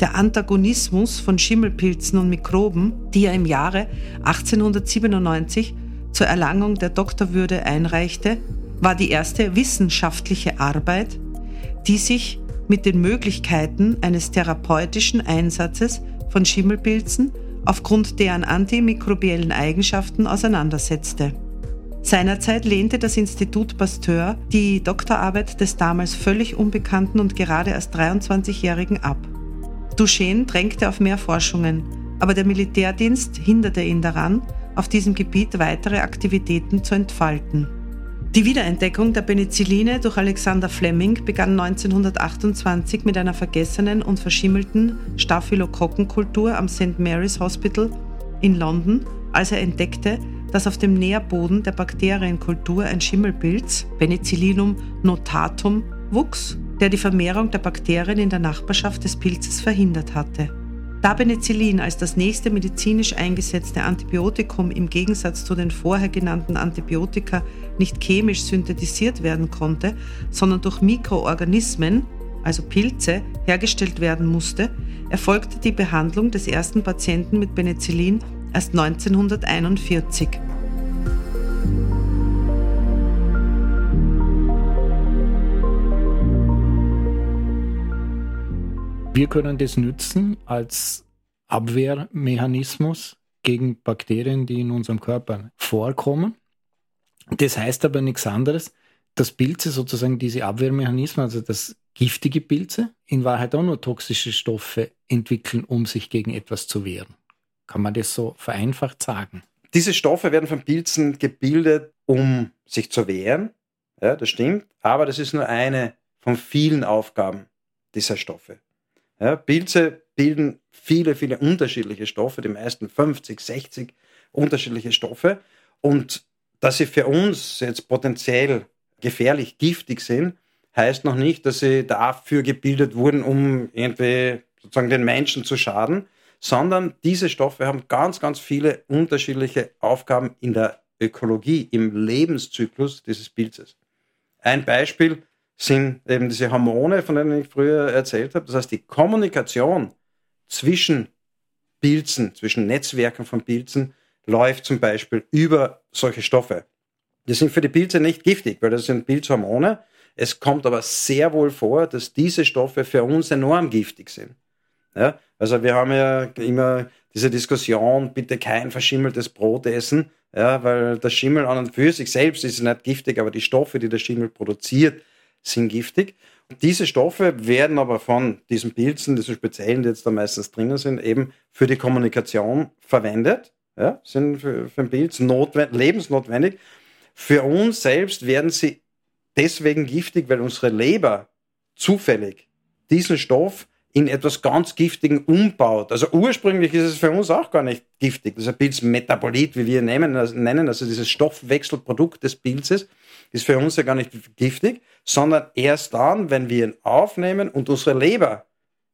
der Antagonismus von Schimmelpilzen und Mikroben, die er im Jahre 1897 zur Erlangung der Doktorwürde einreichte, war die erste wissenschaftliche Arbeit, die sich mit den Möglichkeiten eines therapeutischen Einsatzes von Schimmelpilzen aufgrund deren antimikrobiellen Eigenschaften auseinandersetzte. Seinerzeit lehnte das Institut Pasteur die Doktorarbeit des damals völlig unbekannten und gerade erst 23-Jährigen ab. Duchesne drängte auf mehr Forschungen, aber der Militärdienst hinderte ihn daran, auf diesem Gebiet weitere Aktivitäten zu entfalten. Die Wiederentdeckung der Penicilline durch Alexander Fleming begann 1928 mit einer vergessenen und verschimmelten Staphylokokkenkultur am St. Mary's Hospital in London, als er entdeckte, dass auf dem Nährboden der Bakterienkultur ein Schimmelpilz, Penicillinum notatum, wuchs, der die Vermehrung der Bakterien in der Nachbarschaft des Pilzes verhindert hatte. Da Penicillin als das nächste medizinisch eingesetzte Antibiotikum im Gegensatz zu den vorher genannten Antibiotika nicht chemisch synthetisiert werden konnte, sondern durch Mikroorganismen, also Pilze, hergestellt werden musste, erfolgte die Behandlung des ersten Patienten mit Penicillin erst 1941. Wir können das nützen als Abwehrmechanismus gegen Bakterien, die in unserem Körper vorkommen. Das heißt aber nichts anderes, dass Pilze sozusagen diese Abwehrmechanismen, also dass giftige Pilze, in Wahrheit auch nur toxische Stoffe entwickeln, um sich gegen etwas zu wehren. Kann man das so vereinfacht sagen? Diese Stoffe werden von Pilzen gebildet, um sich zu wehren. Ja, das stimmt. Aber das ist nur eine von vielen Aufgaben dieser Stoffe. Ja, Pilze bilden viele, viele unterschiedliche Stoffe, die meisten 50, 60 unterschiedliche Stoffe. Und dass sie für uns jetzt potenziell gefährlich giftig sind, heißt noch nicht, dass sie dafür gebildet wurden, um irgendwie sozusagen den Menschen zu schaden, sondern diese Stoffe haben ganz, ganz viele unterschiedliche Aufgaben in der Ökologie, im Lebenszyklus dieses Pilzes. Ein Beispiel sind eben diese Hormone, von denen ich früher erzählt habe. Das heißt, die Kommunikation zwischen Pilzen, zwischen Netzwerken von Pilzen läuft zum Beispiel über solche Stoffe. Die sind für die Pilze nicht giftig, weil das sind Pilzhormone. Es kommt aber sehr wohl vor, dass diese Stoffe für uns enorm giftig sind. Ja? Also wir haben ja immer diese Diskussion, bitte kein verschimmeltes Brot essen, ja, weil das Schimmel an und für sich selbst ist nicht giftig, aber die Stoffe, die der Schimmel produziert, sind giftig. Diese Stoffe werden aber von diesen Pilzen, diesen speziellen, die jetzt da meistens drinnen sind, eben für die Kommunikation verwendet. Ja, sind für, für den Pilz notwendig, lebensnotwendig. Für uns selbst werden sie deswegen giftig, weil unsere Leber zufällig diesen Stoff in etwas ganz Giftigen umbaut. Also ursprünglich ist es für uns auch gar nicht giftig. Das Pilzmetabolit, wie wir nennen, also nennen, also dieses Stoffwechselprodukt des Pilzes ist für uns ja gar nicht giftig, sondern erst dann, wenn wir ihn aufnehmen und unsere Leber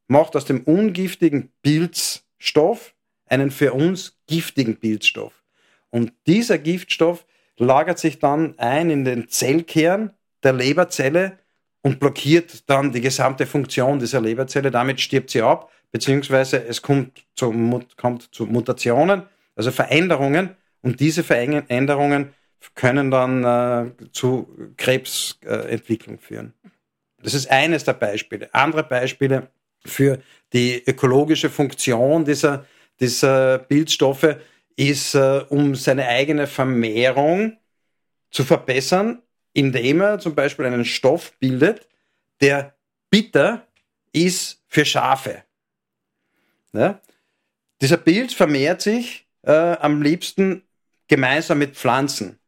macht aus dem ungiftigen Pilzstoff einen für uns giftigen Pilzstoff. Und dieser Giftstoff lagert sich dann ein in den Zellkern der Leberzelle und blockiert dann die gesamte Funktion dieser Leberzelle. Damit stirbt sie ab, beziehungsweise es kommt zu, kommt zu Mutationen, also Veränderungen. Und diese Veränderungen können dann äh, zu Krebsentwicklung äh, führen. Das ist eines der Beispiele. Andere Beispiele für die ökologische Funktion dieser, dieser Bildstoffe ist, äh, um seine eigene Vermehrung zu verbessern, indem er zum Beispiel einen Stoff bildet, der bitter ist für Schafe. Ja? Dieser Pilz vermehrt sich äh, am liebsten gemeinsam mit Pflanzen.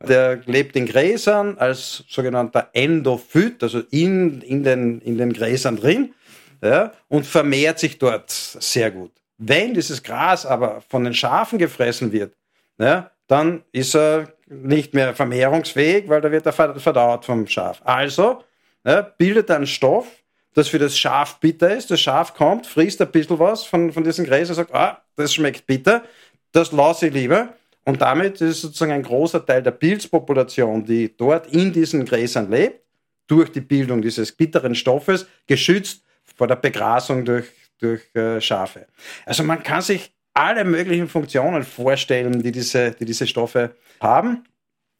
Der lebt in Gräsern als sogenannter Endophyt, also in, in, den, in den Gräsern drin, ja, und vermehrt sich dort sehr gut. Wenn dieses Gras aber von den Schafen gefressen wird, ja, dann ist er nicht mehr vermehrungsfähig, weil da wird er verdaut vom Schaf. Also ja, bildet er einen Stoff, das für das Schaf bitter ist. Das Schaf kommt, frisst ein bisschen was von, von diesen Gräsern, sagt, ah, das schmeckt bitter, das lasse ich lieber. Und damit ist sozusagen ein großer Teil der Pilzpopulation, die dort in diesen Gräsern lebt, durch die Bildung dieses bitteren Stoffes geschützt vor der Begrasung durch, durch äh, Schafe. Also man kann sich alle möglichen Funktionen vorstellen, die diese, die diese Stoffe haben.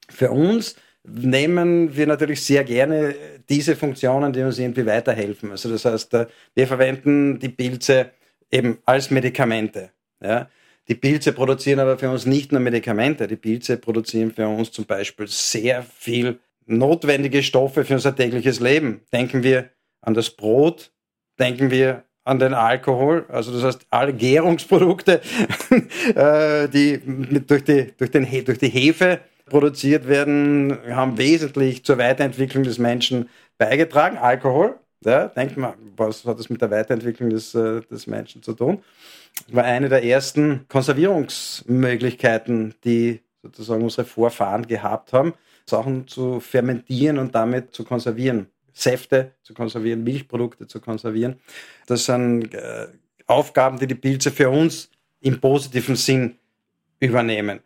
Für uns nehmen wir natürlich sehr gerne diese Funktionen, die uns irgendwie weiterhelfen. Also das heißt, äh, wir verwenden die Pilze eben als Medikamente. Ja. Die Pilze produzieren aber für uns nicht nur Medikamente, die Pilze produzieren für uns zum Beispiel sehr viel notwendige Stoffe für unser tägliches Leben. Denken wir an das Brot, denken wir an den Alkohol, also das heißt alle Gärungsprodukte, äh, die durch die, durch, den, durch die Hefe produziert werden, haben wesentlich zur Weiterentwicklung des Menschen beigetragen. Alkohol, ja, denkt man, was hat das mit der Weiterentwicklung des, äh, des Menschen zu tun? War eine der ersten Konservierungsmöglichkeiten, die sozusagen unsere Vorfahren gehabt haben, Sachen zu fermentieren und damit zu konservieren. Säfte zu konservieren, Milchprodukte zu konservieren. Das sind äh, Aufgaben, die die Pilze für uns im positiven Sinn übernehmen.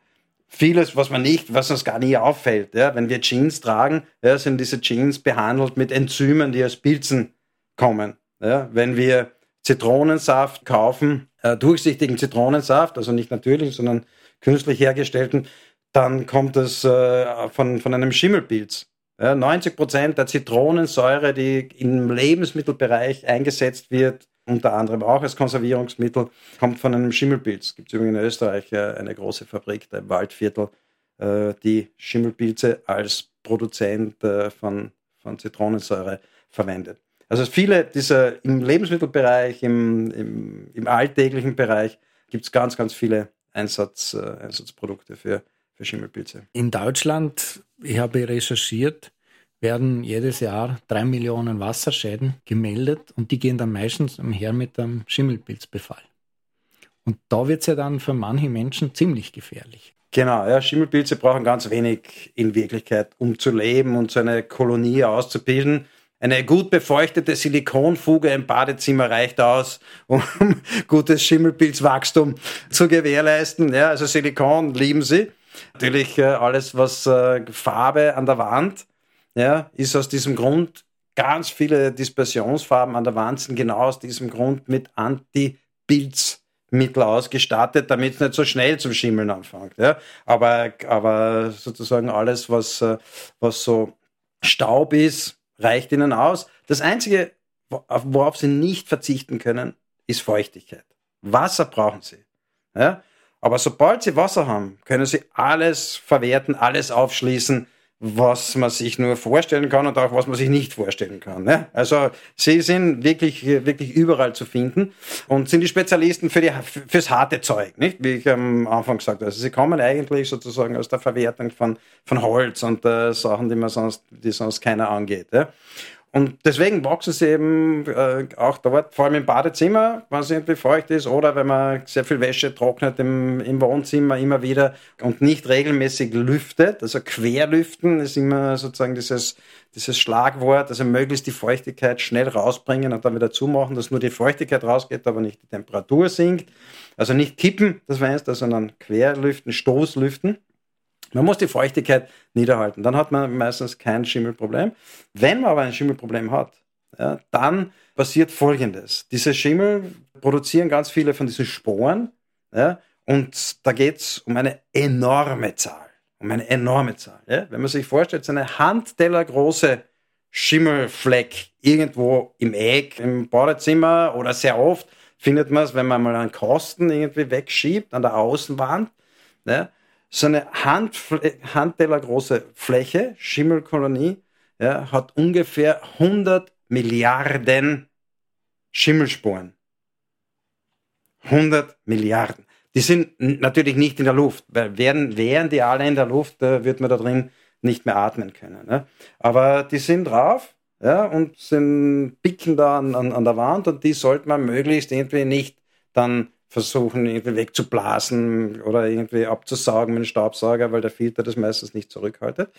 Vieles, was man nicht, was uns gar nie auffällt, ja, wenn wir Jeans tragen, ja, sind diese Jeans behandelt mit Enzymen, die aus Pilzen kommen. Ja. Wenn wir Zitronensaft kaufen, äh, durchsichtigen Zitronensaft, also nicht natürlich, sondern künstlich hergestellten, dann kommt es äh, von, von einem Schimmelpilz. Ja, 90 Prozent der Zitronensäure, die im Lebensmittelbereich eingesetzt wird, unter anderem auch als Konservierungsmittel, kommt von einem Schimmelpilz. Gibt es übrigens in Österreich äh, eine große Fabrik, da im Waldviertel, äh, die Schimmelpilze als Produzent äh, von, von Zitronensäure verwendet. Also viele dieser im Lebensmittelbereich, im, im, im alltäglichen Bereich gibt es ganz, ganz viele Einsatz, Einsatzprodukte für für Schimmelpilze. In Deutschland, ich habe recherchiert, werden jedes Jahr drei Millionen Wasserschäden gemeldet und die gehen dann meistens umher mit einem Schimmelpilzbefall. Und da wird es ja dann für manche Menschen ziemlich gefährlich. Genau, ja, Schimmelpilze brauchen ganz wenig in Wirklichkeit, um zu leben und so eine Kolonie auszubilden. Eine gut befeuchtete Silikonfuge im Badezimmer reicht aus, um gutes Schimmelpilzwachstum zu gewährleisten. Ja, also Silikon lieben sie. Natürlich äh, alles, was äh, Farbe an der Wand, ja, ist aus diesem Grund ganz viele Dispersionsfarben an der Wand sind genau aus diesem Grund mit Anti-Pilzmittel ausgestattet, damit es nicht so schnell zum Schimmeln anfängt. Ja. Aber, aber sozusagen alles, was, äh, was so Staub ist, reicht ihnen aus. Das Einzige, worauf sie nicht verzichten können, ist Feuchtigkeit. Wasser brauchen sie. Ja? Aber sobald sie Wasser haben, können sie alles verwerten, alles aufschließen, was man sich nur vorstellen kann und auch was man sich nicht vorstellen kann. Ne? Also sie sind wirklich, wirklich überall zu finden und sind die Spezialisten für die, fürs harte Zeug, nicht? wie ich am Anfang gesagt habe. Also sie kommen eigentlich sozusagen aus der Verwertung von, von Holz und äh, Sachen, die man sonst, die sonst keiner angeht. Ja? Und deswegen wachsen sie eben äh, auch dort, vor allem im Badezimmer, wenn es irgendwie feucht ist, oder wenn man sehr viel Wäsche trocknet im, im Wohnzimmer immer wieder und nicht regelmäßig lüftet. Also querlüften ist immer sozusagen dieses, dieses Schlagwort, also möglichst die Feuchtigkeit schnell rausbringen und dann wieder zumachen, dass nur die Feuchtigkeit rausgeht, aber nicht die Temperatur sinkt. Also nicht kippen, das meinst du, sondern querlüften, Stoßlüften. Man muss die Feuchtigkeit niederhalten. Dann hat man meistens kein Schimmelproblem. Wenn man aber ein Schimmelproblem hat, ja, dann passiert Folgendes. Diese Schimmel produzieren ganz viele von diesen Sporen. Ja, und da geht es um eine enorme Zahl. Um eine enorme Zahl. Ja. Wenn man sich vorstellt, so eine Handteller große Schimmelfleck irgendwo im Eck, im Badezimmer oder sehr oft findet man es, wenn man mal einen Kosten irgendwie wegschiebt an der Außenwand. Ja, so eine Handfl Handteller große Fläche, Schimmelkolonie, ja, hat ungefähr 100 Milliarden Schimmelsporen. 100 Milliarden. Die sind natürlich nicht in der Luft, weil wären, wären die alle in der Luft, äh, wird man da drin nicht mehr atmen können. Ne? Aber die sind drauf ja, und sind picken da an, an, an der Wand und die sollte man möglichst irgendwie nicht dann versuchen, irgendwie wegzublasen oder irgendwie abzusaugen mit dem Staubsauger, weil der Filter das meistens nicht zurückhaltet.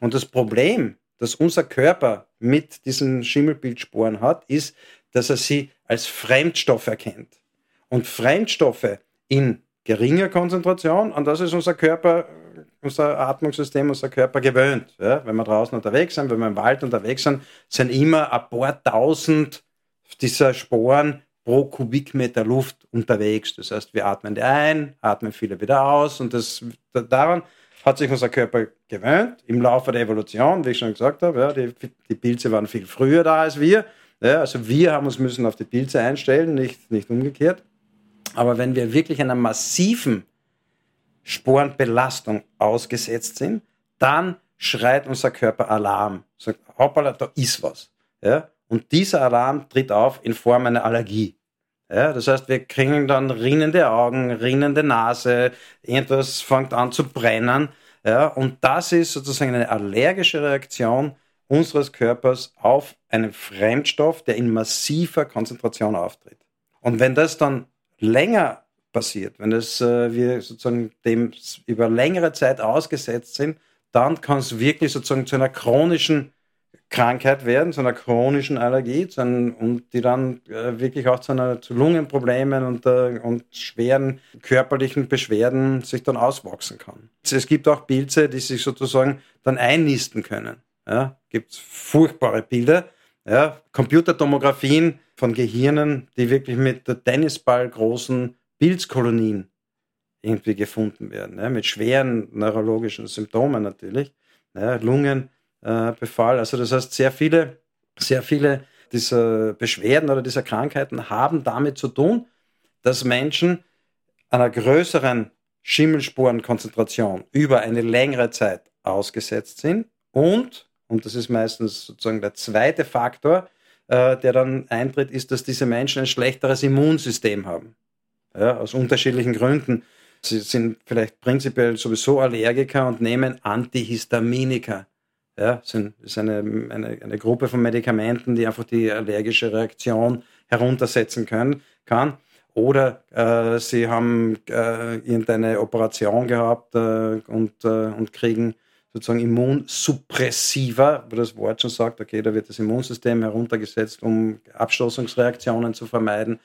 Und das Problem, das unser Körper mit diesen Schimmelbildsporen hat, ist, dass er sie als Fremdstoff erkennt. Und Fremdstoffe in geringer Konzentration, und das ist unser Körper, unser Atmungssystem, unser Körper gewöhnt. Ja? Wenn wir draußen unterwegs sind, wenn wir im Wald unterwegs sind, sind immer ein paar tausend dieser Sporen pro Kubikmeter Luft unterwegs. Das heißt, wir atmen die ein, atmen viele wieder aus und das, daran hat sich unser Körper gewöhnt im Laufe der Evolution, wie ich schon gesagt habe. Ja, die, die Pilze waren viel früher da als wir. Ja, also wir haben uns müssen auf die Pilze einstellen, nicht, nicht umgekehrt. Aber wenn wir wirklich einer massiven Sporenbelastung ausgesetzt sind, dann schreit unser Körper Alarm. Sagt, hoppala, da ist was. Ja? Und dieser Alarm tritt auf in Form einer Allergie. Ja, das heißt, wir kriegen dann rinnende Augen, rinnende Nase, irgendwas fängt an zu brennen. Ja, und das ist sozusagen eine allergische Reaktion unseres Körpers auf einen Fremdstoff, der in massiver Konzentration auftritt. Und wenn das dann länger passiert, wenn das, äh, wir sozusagen dem über längere Zeit ausgesetzt sind, dann kann es wirklich sozusagen zu einer chronischen Krankheit werden, zu einer chronischen Allergie, zu einem, und die dann äh, wirklich auch zu, einer, zu Lungenproblemen und, äh, und schweren körperlichen Beschwerden sich dann auswachsen kann. Es gibt auch Pilze, die sich sozusagen dann einnisten können. Ja, gibt furchtbare Bilder. Ja, Computertomographien von Gehirnen, die wirklich mit Tennisball großen Pilzkolonien irgendwie gefunden werden, ja, mit schweren neurologischen Symptomen natürlich, ja, Lungenbefall. Äh, also das heißt, sehr viele, sehr viele dieser Beschwerden oder dieser Krankheiten haben damit zu tun, dass Menschen einer größeren Schimmelsporenkonzentration über eine längere Zeit ausgesetzt sind und, und das ist meistens sozusagen der zweite Faktor, äh, der dann eintritt, ist, dass diese Menschen ein schlechteres Immunsystem haben. Ja, aus unterschiedlichen Gründen. Sie sind vielleicht prinzipiell sowieso Allergiker und nehmen Antihistaminika. Ja, sind, ist eine, eine, eine Gruppe von Medikamenten, die einfach die allergische Reaktion heruntersetzen können, kann. Oder äh, sie haben äh, irgendeine Operation gehabt äh, und, äh, und kriegen sozusagen Immunsuppressiva, wo das Wort schon sagt, okay, da wird das Immunsystem heruntergesetzt, um Abstoßungsreaktionen zu vermeiden.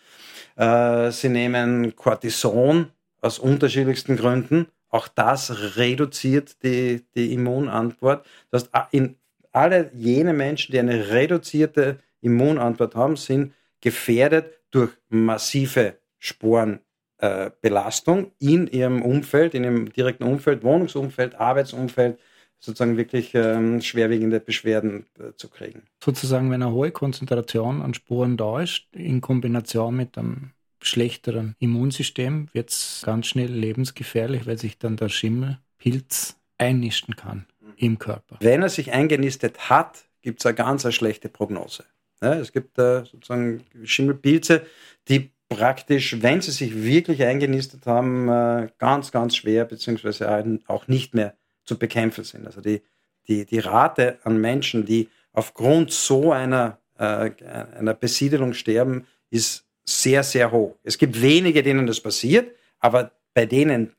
Äh, sie nehmen Cortison aus unterschiedlichsten Gründen. Auch das reduziert die, die Immunantwort. Das heißt, in alle jene Menschen, die eine reduzierte Immunantwort haben, sind gefährdet durch massive Sporenbelastung äh, in ihrem Umfeld, in ihrem direkten Umfeld, Wohnungsumfeld, Arbeitsumfeld, sozusagen wirklich ähm, schwerwiegende Beschwerden äh, zu kriegen. Sozusagen, wenn eine hohe Konzentration an Sporen da ist, in Kombination mit einem schlechteren Immunsystem, wird es ganz schnell lebensgefährlich, weil sich dann der Schimmelpilz einnisten kann im Körper. Wenn er sich eingenistet hat, gibt es eine ganz eine schlechte Prognose. Ja, es gibt äh, sozusagen Schimmelpilze, die praktisch, wenn sie sich wirklich eingenistet haben, äh, ganz, ganz schwer beziehungsweise auch nicht mehr zu bekämpfen sind. Also die, die, die Rate an Menschen, die aufgrund so einer, äh, einer Besiedelung sterben, ist sehr, sehr hoch. Es gibt wenige, denen das passiert, aber bei denen,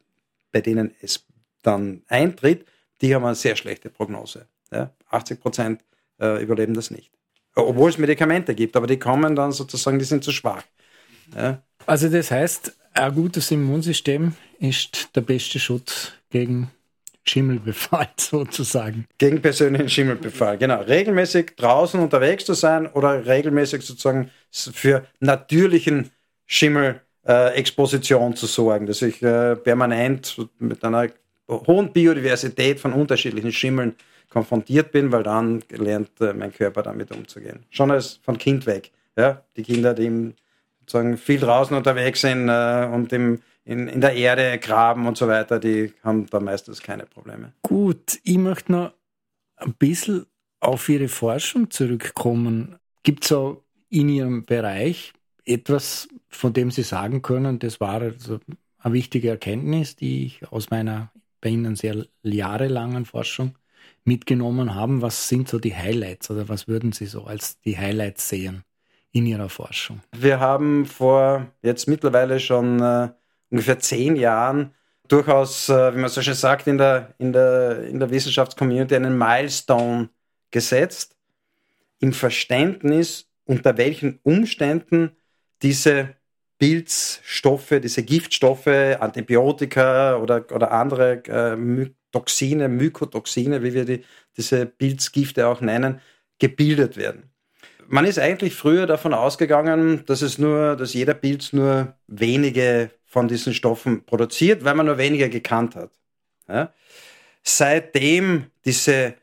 bei denen es dann eintritt, die haben eine sehr schlechte Prognose. Ja? 80 Prozent äh, überleben das nicht. Obwohl es Medikamente gibt, aber die kommen dann sozusagen, die sind zu schwach. Ja? Also das heißt, ein gutes Immunsystem ist der beste Schutz gegen Schimmelbefall sozusagen. Gegen persönlichen Schimmelbefall, genau. Regelmäßig draußen unterwegs zu sein oder regelmäßig sozusagen für natürlichen Schimmelexposition äh, zu sorgen, dass ich äh, permanent mit einer hohen Biodiversität von unterschiedlichen Schimmeln konfrontiert bin, weil dann lernt äh, mein Körper damit umzugehen. Schon als von Kind weg. Ja? Die Kinder, die sozusagen viel draußen unterwegs sind äh, und im in, in der Erde graben und so weiter, die haben da meistens keine Probleme. Gut, ich möchte noch ein bisschen auf Ihre Forschung zurückkommen. Gibt es so in Ihrem Bereich etwas, von dem Sie sagen können, das war also eine wichtige Erkenntnis, die ich aus meiner bei Ihnen sehr jahrelangen Forschung mitgenommen habe? Was sind so die Highlights oder was würden Sie so als die Highlights sehen in Ihrer Forschung? Wir haben vor jetzt mittlerweile schon äh, ungefähr zehn Jahren durchaus, äh, wie man so schön sagt, in der, in der, in der Wissenschaftscommunity einen Milestone gesetzt im Verständnis, unter welchen Umständen diese Pilzstoffe, diese Giftstoffe, Antibiotika oder, oder andere äh, Toxine, Mykotoxine, wie wir die, diese Pilzgifte auch nennen, gebildet werden. man ist eigentlich früher davon ausgegangen, dass es nur, dass jeder Pilz nur wenige von diesen Stoffen produziert, weil man nur weniger gekannt hat. Ja? Seitdem diese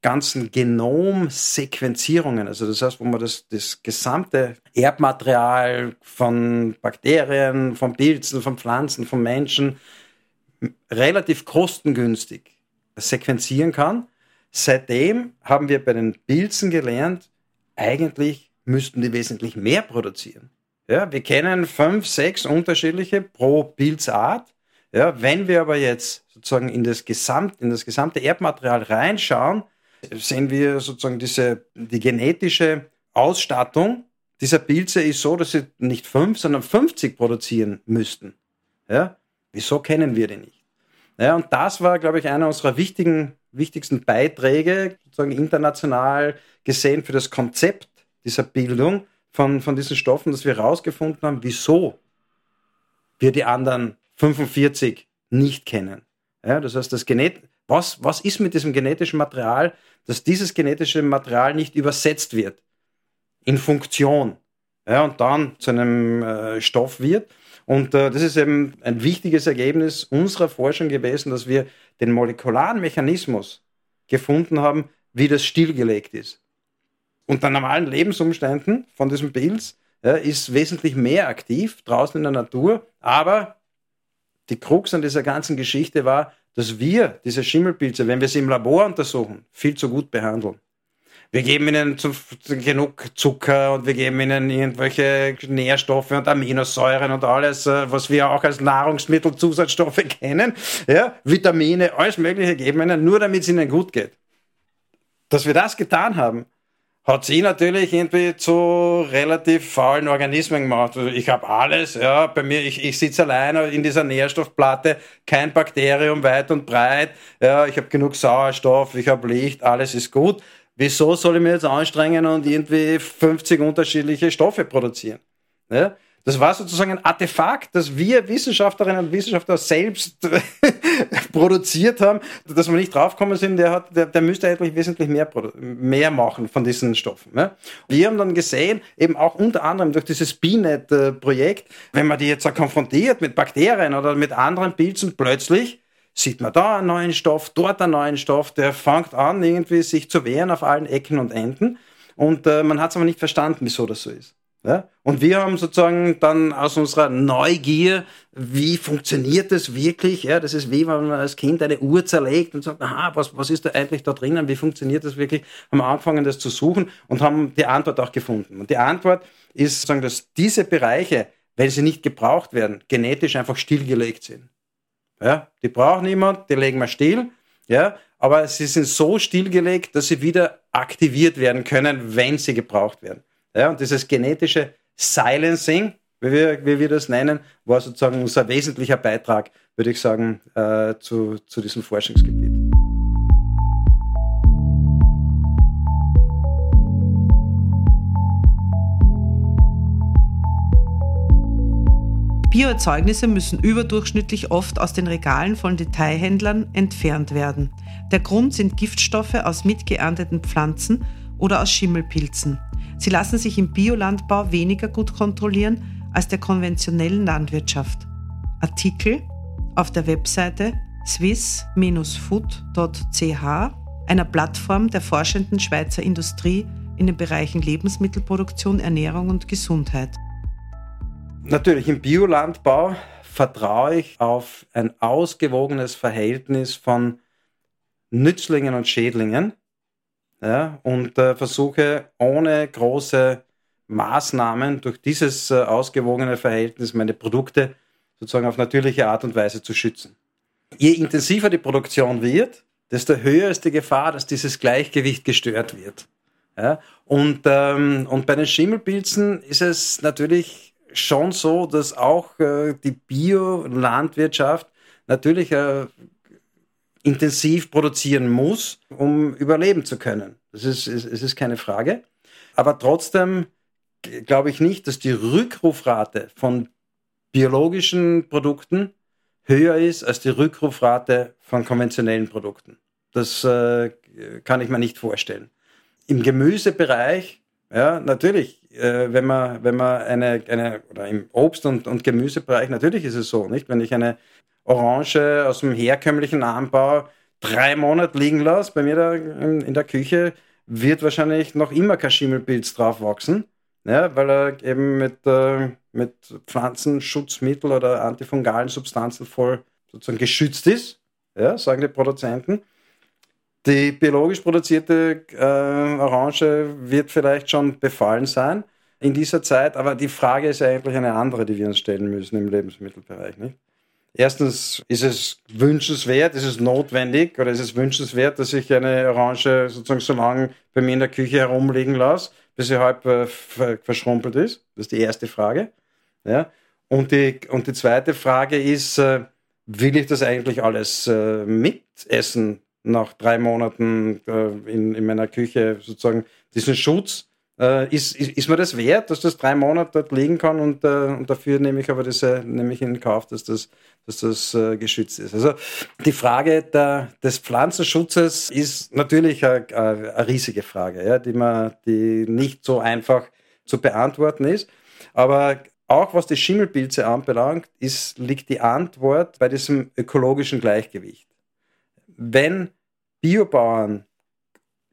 ganzen Genomsequenzierungen, also das heißt, wo man das, das gesamte Erbmaterial von Bakterien, von Pilzen, von Pflanzen, von Menschen relativ kostengünstig sequenzieren kann. Seitdem haben wir bei den Pilzen gelernt, eigentlich müssten die wesentlich mehr produzieren. Ja, wir kennen fünf, sechs unterschiedliche pro Pilzart. Ja, wenn wir aber jetzt sozusagen in das, Gesamt, in das gesamte Erbmaterial reinschauen, sehen wir sozusagen diese, die genetische Ausstattung dieser Pilze ist so, dass sie nicht fünf, sondern 50 produzieren müssten. Ja? Wieso kennen wir die nicht? Ja, und das war, glaube ich, einer unserer wichtigen, wichtigsten Beiträge, sozusagen international gesehen, für das Konzept dieser Bildung von, von diesen Stoffen, dass wir herausgefunden haben, wieso wir die anderen 45 nicht kennen. Ja, das heißt, das Genet was, was ist mit diesem genetischen Material, dass dieses genetische Material nicht übersetzt wird in Funktion ja, und dann zu einem äh, Stoff wird. Und äh, das ist eben ein wichtiges Ergebnis unserer Forschung gewesen, dass wir den molekularen Mechanismus gefunden haben, wie das stillgelegt ist. Unter normalen Lebensumständen von diesem Pilz ja, ist wesentlich mehr aktiv draußen in der Natur, aber die Krux an dieser ganzen Geschichte war, dass wir diese Schimmelpilze, wenn wir sie im Labor untersuchen, viel zu gut behandeln. Wir geben ihnen zu, genug Zucker und wir geben ihnen irgendwelche Nährstoffe und Aminosäuren und alles, äh, was wir auch als Nahrungsmittelzusatzstoffe kennen. Ja, Vitamine, alles Mögliche geben ihnen, nur damit es ihnen gut geht. Dass wir das getan haben, hat sie natürlich irgendwie zu relativ faulen Organismen gemacht. Also ich habe alles, ja, bei mir, ich, ich sitze alleine in dieser Nährstoffplatte, kein Bakterium weit und breit, ja, ich habe genug Sauerstoff, ich habe Licht, alles ist gut. Wieso soll ich mich jetzt anstrengen und irgendwie 50 unterschiedliche Stoffe produzieren? Ja? Das war sozusagen ein Artefakt, das wir Wissenschaftlerinnen und Wissenschaftler selbst produziert haben, dass wir nicht draufgekommen sind, der, hat, der, der müsste eigentlich wesentlich mehr, mehr machen von diesen Stoffen. Ne? Wir haben dann gesehen, eben auch unter anderem durch dieses BNet-Projekt, wenn man die jetzt konfrontiert mit Bakterien oder mit anderen Pilzen, plötzlich sieht man da einen neuen Stoff, dort einen neuen Stoff, der fängt an, irgendwie sich zu wehren auf allen Ecken und Enden. Und äh, man hat es aber nicht verstanden, wieso das so ist. Ja? Und wir haben sozusagen dann aus unserer Neugier, wie funktioniert das wirklich? Ja, das ist wie wenn man als Kind eine Uhr zerlegt und sagt, aha, was, was ist da eigentlich da drinnen? Wie funktioniert das wirklich? Haben angefangen, das zu suchen und haben die Antwort auch gefunden. Und die Antwort ist sozusagen, dass diese Bereiche, wenn sie nicht gebraucht werden, genetisch einfach stillgelegt sind. Ja, die braucht niemand, die legen wir still. Ja, aber sie sind so stillgelegt, dass sie wieder aktiviert werden können, wenn sie gebraucht werden. Ja, und dieses genetische Silencing, wie wir, wie wir das nennen, war sozusagen unser wesentlicher Beitrag, würde ich sagen, äh, zu, zu diesem Forschungsgebiet. Bioerzeugnisse müssen überdurchschnittlich oft aus den Regalen von Detailhändlern entfernt werden. Der Grund sind Giftstoffe aus mitgeernteten Pflanzen oder aus Schimmelpilzen. Sie lassen sich im Biolandbau weniger gut kontrollieren als der konventionellen Landwirtschaft. Artikel auf der Webseite swiss-food.ch, einer Plattform der forschenden Schweizer Industrie in den Bereichen Lebensmittelproduktion, Ernährung und Gesundheit. Natürlich, im Biolandbau vertraue ich auf ein ausgewogenes Verhältnis von Nützlingen und Schädlingen ja, und äh, versuche ohne große Maßnahmen durch dieses äh, ausgewogene Verhältnis meine Produkte sozusagen auf natürliche Art und Weise zu schützen. Je intensiver die Produktion wird, desto höher ist die Gefahr, dass dieses Gleichgewicht gestört wird. Ja, und, ähm, und bei den Schimmelpilzen ist es natürlich schon so, dass auch äh, die Biolandwirtschaft natürlich äh, intensiv produzieren muss, um überleben zu können. Das ist, es ist keine Frage. Aber trotzdem glaube ich nicht, dass die Rückrufrate von biologischen Produkten höher ist als die Rückrufrate von konventionellen Produkten. Das äh, kann ich mir nicht vorstellen. Im Gemüsebereich Ja, natürlich, äh, wenn man, wenn man eine, eine oder im Obst- und, und Gemüsebereich, natürlich ist es so, nicht? Wenn ich eine Orange aus dem herkömmlichen Anbau drei Monate liegen lasse, bei mir da in, in der Küche, wird wahrscheinlich noch immer kein Schimmelpilz drauf wachsen, ja, weil er eben mit, äh, mit Pflanzenschutzmittel oder antifungalen Substanzen voll sozusagen geschützt ist, ja, sagen die Produzenten. Die biologisch produzierte äh, Orange wird vielleicht schon befallen sein in dieser Zeit, aber die Frage ist eigentlich eine andere, die wir uns stellen müssen im Lebensmittelbereich. Nicht? Erstens ist es wünschenswert, ist es notwendig oder ist es wünschenswert, dass ich eine Orange sozusagen so lange bei mir in der Küche herumliegen lasse, bis sie halb äh, verschrumpelt ist? Das ist die erste Frage. Ja? Und, die, und die zweite Frage ist, äh, will ich das eigentlich alles äh, mitessen nach drei Monaten äh, in, in meiner Küche sozusagen diesen Schutz. Äh, ist, ist, ist mir das wert, dass das drei Monate dort liegen kann und, äh, und dafür nehme ich aber äh, nehme ich in Kauf, dass das, dass das äh, geschützt ist. Also die Frage der, des Pflanzenschutzes ist natürlich eine, eine riesige Frage, ja, die, man, die nicht so einfach zu beantworten ist. Aber auch was die Schimmelpilze anbelangt, ist, liegt die Antwort bei diesem ökologischen Gleichgewicht wenn Biobauern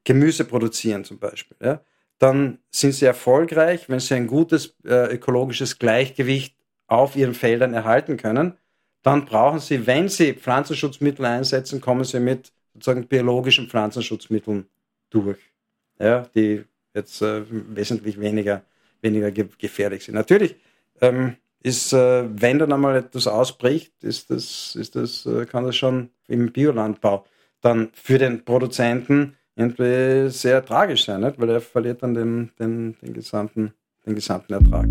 Gemüse produzieren zum Beispiel, ja, dann sind sie erfolgreich, wenn sie ein gutes äh, ökologisches Gleichgewicht auf ihren Feldern erhalten können. Dann brauchen sie, wenn sie Pflanzenschutzmittel einsetzen, kommen sie mit sozusagen biologischen Pflanzenschutzmitteln durch, ja, die jetzt äh, wesentlich weniger, weniger ge gefährlich sind. Natürlich ähm, ist, äh, wenn dann einmal etwas ausbricht, ist das, ist das, äh, kann das schon im Biolandbau dann für den Produzenten irgendwie sehr tragisch sein, nicht? weil er verliert dann den, den, den, gesamten, den gesamten Ertrag.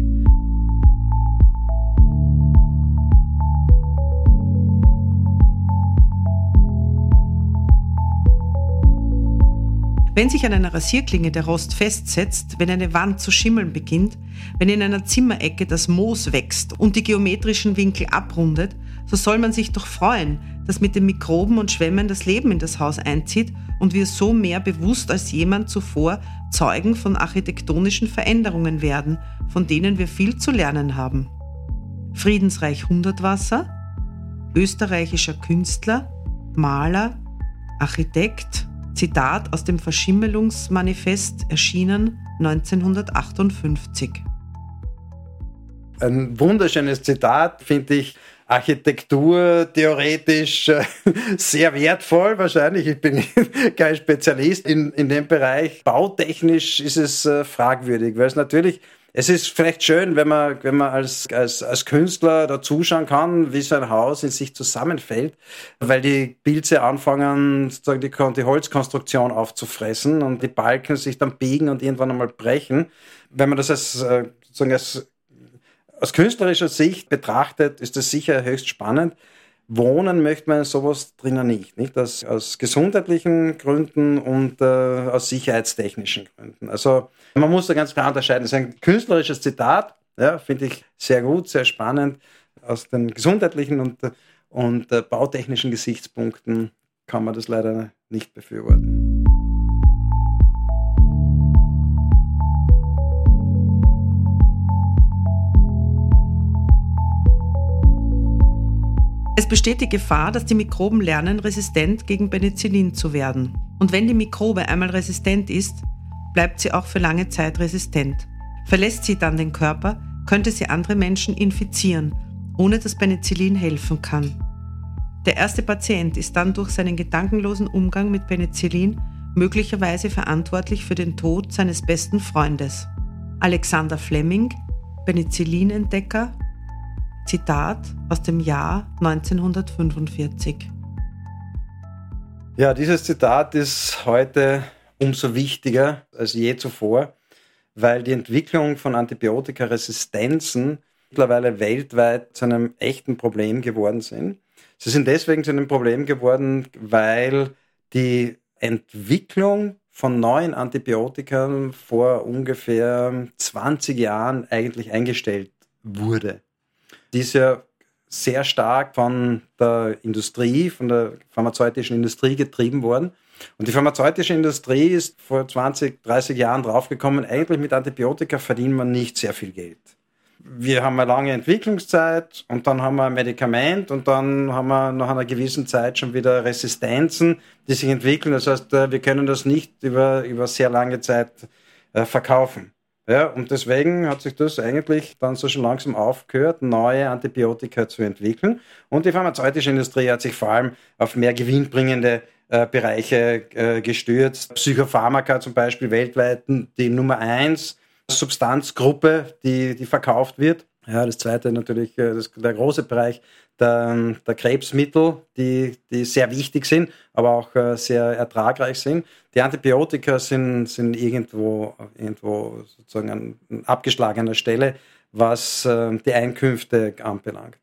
Wenn sich an einer Rasierklinge der Rost festsetzt, wenn eine Wand zu schimmeln beginnt, wenn in einer Zimmerecke das Moos wächst und die geometrischen Winkel abrundet, so soll man sich doch freuen, dass mit den Mikroben und Schwämmen das Leben in das Haus einzieht und wir so mehr bewusst als jemand zuvor Zeugen von architektonischen Veränderungen werden, von denen wir viel zu lernen haben. Friedensreich Hundertwasser, österreichischer Künstler, Maler, Architekt, Zitat aus dem Verschimmelungsmanifest erschienen 1958. Ein wunderschönes Zitat, finde ich. Architektur theoretisch äh, sehr wertvoll wahrscheinlich. Ich bin kein Spezialist in, in dem Bereich. Bautechnisch ist es äh, fragwürdig, weil es natürlich es ist vielleicht schön, wenn man, wenn man als, als, als Künstler da zuschauen kann, wie so ein Haus in sich zusammenfällt, weil die Pilze anfangen, sozusagen die, die Holzkonstruktion aufzufressen und die Balken sich dann biegen und irgendwann einmal brechen. Wenn man das als, äh, sozusagen als, aus künstlerischer Sicht betrachtet, ist das sicher höchst spannend. Wohnen möchte man sowas drinnen nicht, nicht? Aus, aus gesundheitlichen Gründen und äh, aus sicherheitstechnischen Gründen. Also man muss da ganz klar unterscheiden. Das ist ein künstlerisches Zitat, ja, finde ich sehr gut, sehr spannend. Aus den gesundheitlichen und, und äh, bautechnischen Gesichtspunkten kann man das leider nicht befürworten. Es besteht die Gefahr, dass die Mikroben lernen, resistent gegen Penicillin zu werden. Und wenn die Mikrobe einmal resistent ist, bleibt sie auch für lange Zeit resistent. Verlässt sie dann den Körper, könnte sie andere Menschen infizieren, ohne dass Penicillin helfen kann. Der erste Patient ist dann durch seinen gedankenlosen Umgang mit Penicillin möglicherweise verantwortlich für den Tod seines besten Freundes. Alexander Fleming, Penicillinentdecker, Zitat aus dem Jahr 1945. Ja, dieses Zitat ist heute umso wichtiger als je zuvor, weil die Entwicklung von Antibiotikaresistenzen mittlerweile weltweit zu einem echten Problem geworden sind. Sie sind deswegen zu einem Problem geworden, weil die Entwicklung von neuen Antibiotika vor ungefähr 20 Jahren eigentlich eingestellt wurde die ist ja sehr stark von der Industrie, von der pharmazeutischen Industrie getrieben worden. Und die pharmazeutische Industrie ist vor 20, 30 Jahren draufgekommen, eigentlich mit Antibiotika verdient man nicht sehr viel Geld. Wir haben eine lange Entwicklungszeit und dann haben wir ein Medikament und dann haben wir nach einer gewissen Zeit schon wieder Resistenzen, die sich entwickeln. Das heißt, äh, wir können das nicht über, über sehr lange Zeit äh, verkaufen. Ja, und deswegen hat sich das eigentlich dann so schon langsam aufgehört, neue Antibiotika zu entwickeln. Und die pharmazeutische Industrie hat sich vor allem auf mehr gewinnbringende äh, Bereiche äh, gestürzt. Psychopharmaka zum Beispiel weltweit die Nummer eins Substanzgruppe, die, die verkauft wird. Ja, das zweite natürlich äh, das, der große Bereich der, der Krebsmittel, die, die sehr wichtig sind, aber auch äh, sehr ertragreich sind. Die Antibiotika sind, sind irgendwo, irgendwo sozusagen an abgeschlagener Stelle, was äh, die Einkünfte anbelangt.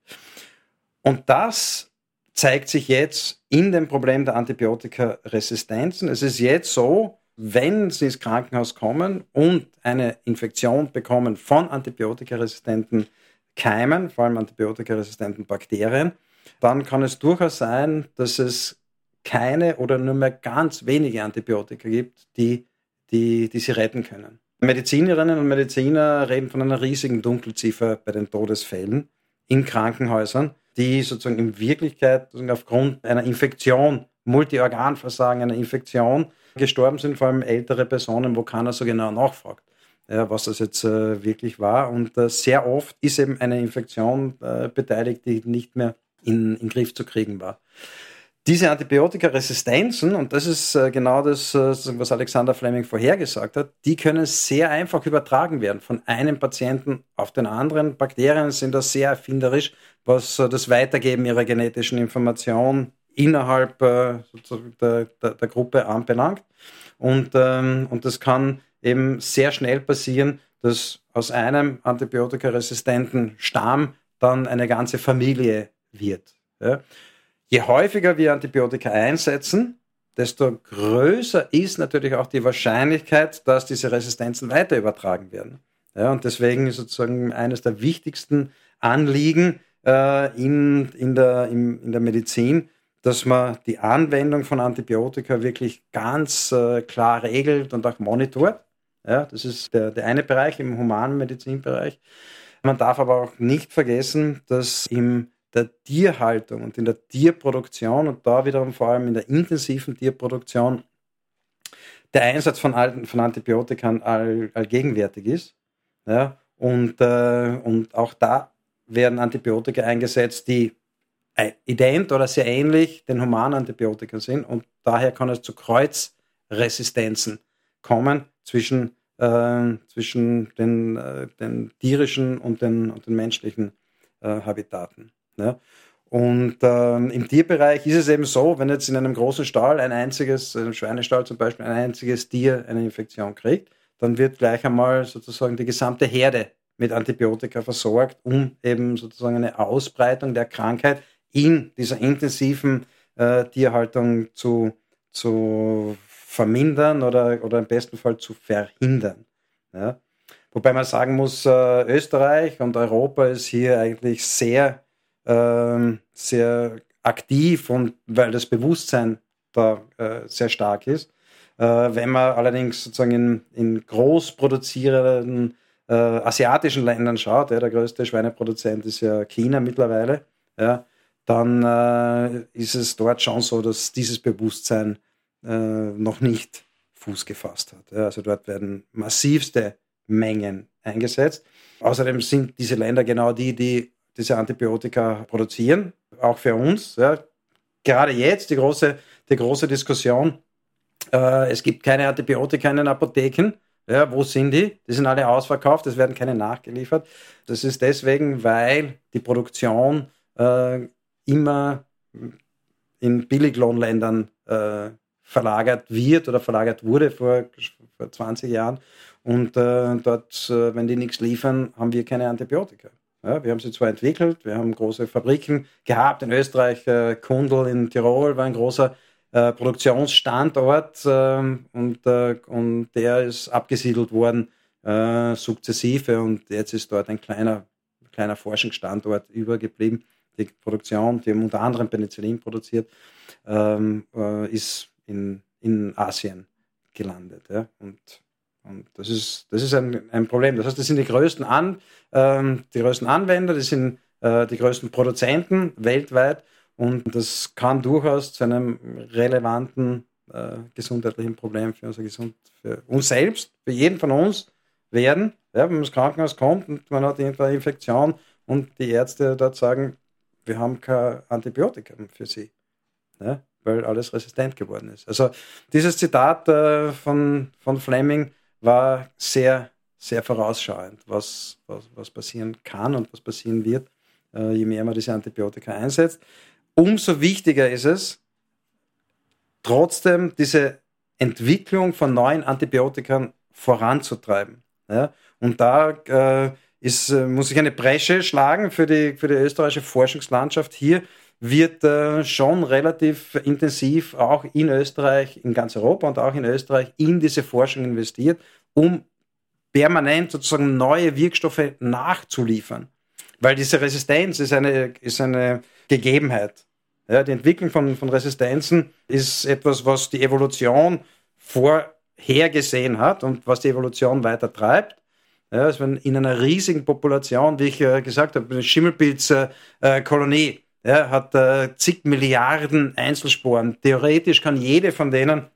Und das zeigt sich jetzt in dem Problem der Antibiotikaresistenzen. Es ist jetzt so, wenn Sie ins Krankenhaus kommen und eine Infektion bekommen von antibiotikaresistenten Keimen, vor allem antibiotikaresistenten Bakterien, dann kann es durchaus sein, dass es keine oder nur mehr ganz wenige Antibiotika gibt, die, die, die sie retten können. Medizinerinnen und Mediziner reden von einer riesigen Dunkelziffer bei den Todesfällen in Krankenhäusern, die sozusagen in Wirklichkeit aufgrund einer Infektion, Multiorganversagen, einer Infektion gestorben sind, vor allem ältere Personen, wo keiner so genau nachfragt was das jetzt äh, wirklich war. Und äh, sehr oft ist eben eine Infektion äh, beteiligt, die nicht mehr in, in den Griff zu kriegen war. Diese Antibiotikaresistenzen, und das ist genau das, was Alexander Fleming vorhergesagt hat, die können sehr einfach übertragen werden von einem Patienten auf den anderen. Bakterien sind da sehr erfinderisch, was das Weitergeben ihrer genetischen Information innerhalb der, der, der, Gruppe anbelangt. Und, ähm, und das kann eben sehr schnell passieren, dass aus einem antibiotikaresistenten Stamm dann eine ganze Familie wird. Je häufiger wir Antibiotika einsetzen, desto größer ist natürlich auch die Wahrscheinlichkeit, dass diese Resistenzen weiter übertragen werden. Ja, und deswegen ist sozusagen eines der wichtigsten Anliegen äh, in, in, der, in, in der Medizin, dass man die Anwendung von Antibiotika wirklich ganz äh, klar regelt und auch monitort. Ja, das ist der, der eine Bereich im humanen Medizinbereich. Man darf aber auch nicht vergessen, dass in der Tierhaltung und in der Tierproduktion und da wiederum vor allem in der intensiven Tierproduktion der Einsatz von, von Antibiotika all, allgegenwärtig ist. Ja, und, äh, und auch da werden Antibiotika eingesetzt, die ident oder sehr ähnlich den humanen Antibiotika sind und daher kann es zu Kreuzresistenzen kommen zwischen äh, zwischen den, äh, den tierischen und den, und den menschlichen äh, Habitaten. Ja. Und ähm, im Tierbereich ist es eben so, wenn jetzt in einem großen Stall ein einziges, einem Schweinestall zum Beispiel, ein einziges Tier eine Infektion kriegt, dann wird gleich einmal sozusagen die gesamte Herde mit Antibiotika versorgt, um eben sozusagen eine Ausbreitung der Krankheit in dieser intensiven äh, Tierhaltung zu, zu vermindern oder, oder im besten Fall zu verhindern. Ja? Wobei man sagen muss, äh, Österreich und Europa ist hier eigentlich sehr, äh, sehr aktiv und weil das Bewusstsein da äh, sehr stark ist. Äh, wenn man allerdings sozusagen in, in groß produzierenden äh, asiatischen Ländern schaut, ja, der größte Schweineproduzent ist ja China mittlerweile, ja, dann äh, ist es dort schon so, dass dieses Bewusstsein äh, noch nicht Fuß gefasst hat. Ja, also dort werden massivste Mengen eingesetzt. Außerdem sind diese Länder genau die, die diese Antibiotika produzieren, auch für uns. Ja. Gerade jetzt die große, die große Diskussion, äh, es gibt keine Antibiotika in den Apotheken. Ja, wo sind die? Die sind alle ausverkauft, es werden keine nachgeliefert. Das ist deswegen, weil die Produktion äh, immer in Billiglohnländern äh, verlagert wird oder verlagert wurde vor, vor 20 Jahren. Und äh, dort, äh, wenn die nichts liefern, haben wir keine Antibiotika. Ja, wir haben sie zwar entwickelt, wir haben große Fabriken gehabt in Österreich, äh, Kundl in Tirol war ein großer äh, Produktionsstandort ähm, und, äh, und der ist abgesiedelt worden sukzessive und jetzt ist dort ein kleiner, kleiner Forschungsstandort übergeblieben. Die Produktion, die unter anderem Penicillin produziert, ähm, ist in, in Asien gelandet. Ja? Und, und das ist, das ist ein, ein Problem. Das heißt, das sind die größten, An, ähm, die größten Anwender, das sind äh, die größten Produzenten weltweit und das kann durchaus zu einem relevanten äh, gesundheitlichen Problem für, unser Gesund, für uns selbst, für jeden von uns werden. Ja, wenn man ins Krankenhaus kommt und man hat irgendeine Infektion und die Ärzte dort sagen, wir haben kein Antibiotikum für sie, ja, weil alles resistent geworden ist. Also dieses Zitat äh, von, von Fleming war sehr, sehr vorausschauend, was, was, was passieren kann und was passieren wird, äh, je mehr man diese Antibiotika einsetzt. Umso wichtiger ist es, trotzdem diese Entwicklung von neuen Antibiotika voranzutreiben. Ja? Und da äh, ist, äh, muss ich eine Bresche schlagen für die, für die österreichische Forschungslandschaft. Hier wird äh, schon relativ intensiv auch in Österreich, in ganz Europa und auch in Österreich in diese Forschung investiert, um permanent sozusagen neue Wirkstoffe nachzuliefern. Weil diese Resistenz ist eine, ist eine Gegebenheit. Ja, die Entwicklung von, von Resistenzen ist etwas, was die Evolution vorhergesehen hat und was die Evolution weiter treibt. Ja, also wenn in einer riesigen Population, wie ich äh, gesagt habe, eine Schimmelpilzkolonie, äh, ja, hat äh, zig Milliarden Einzelsporen. Theoretisch kann jede von denen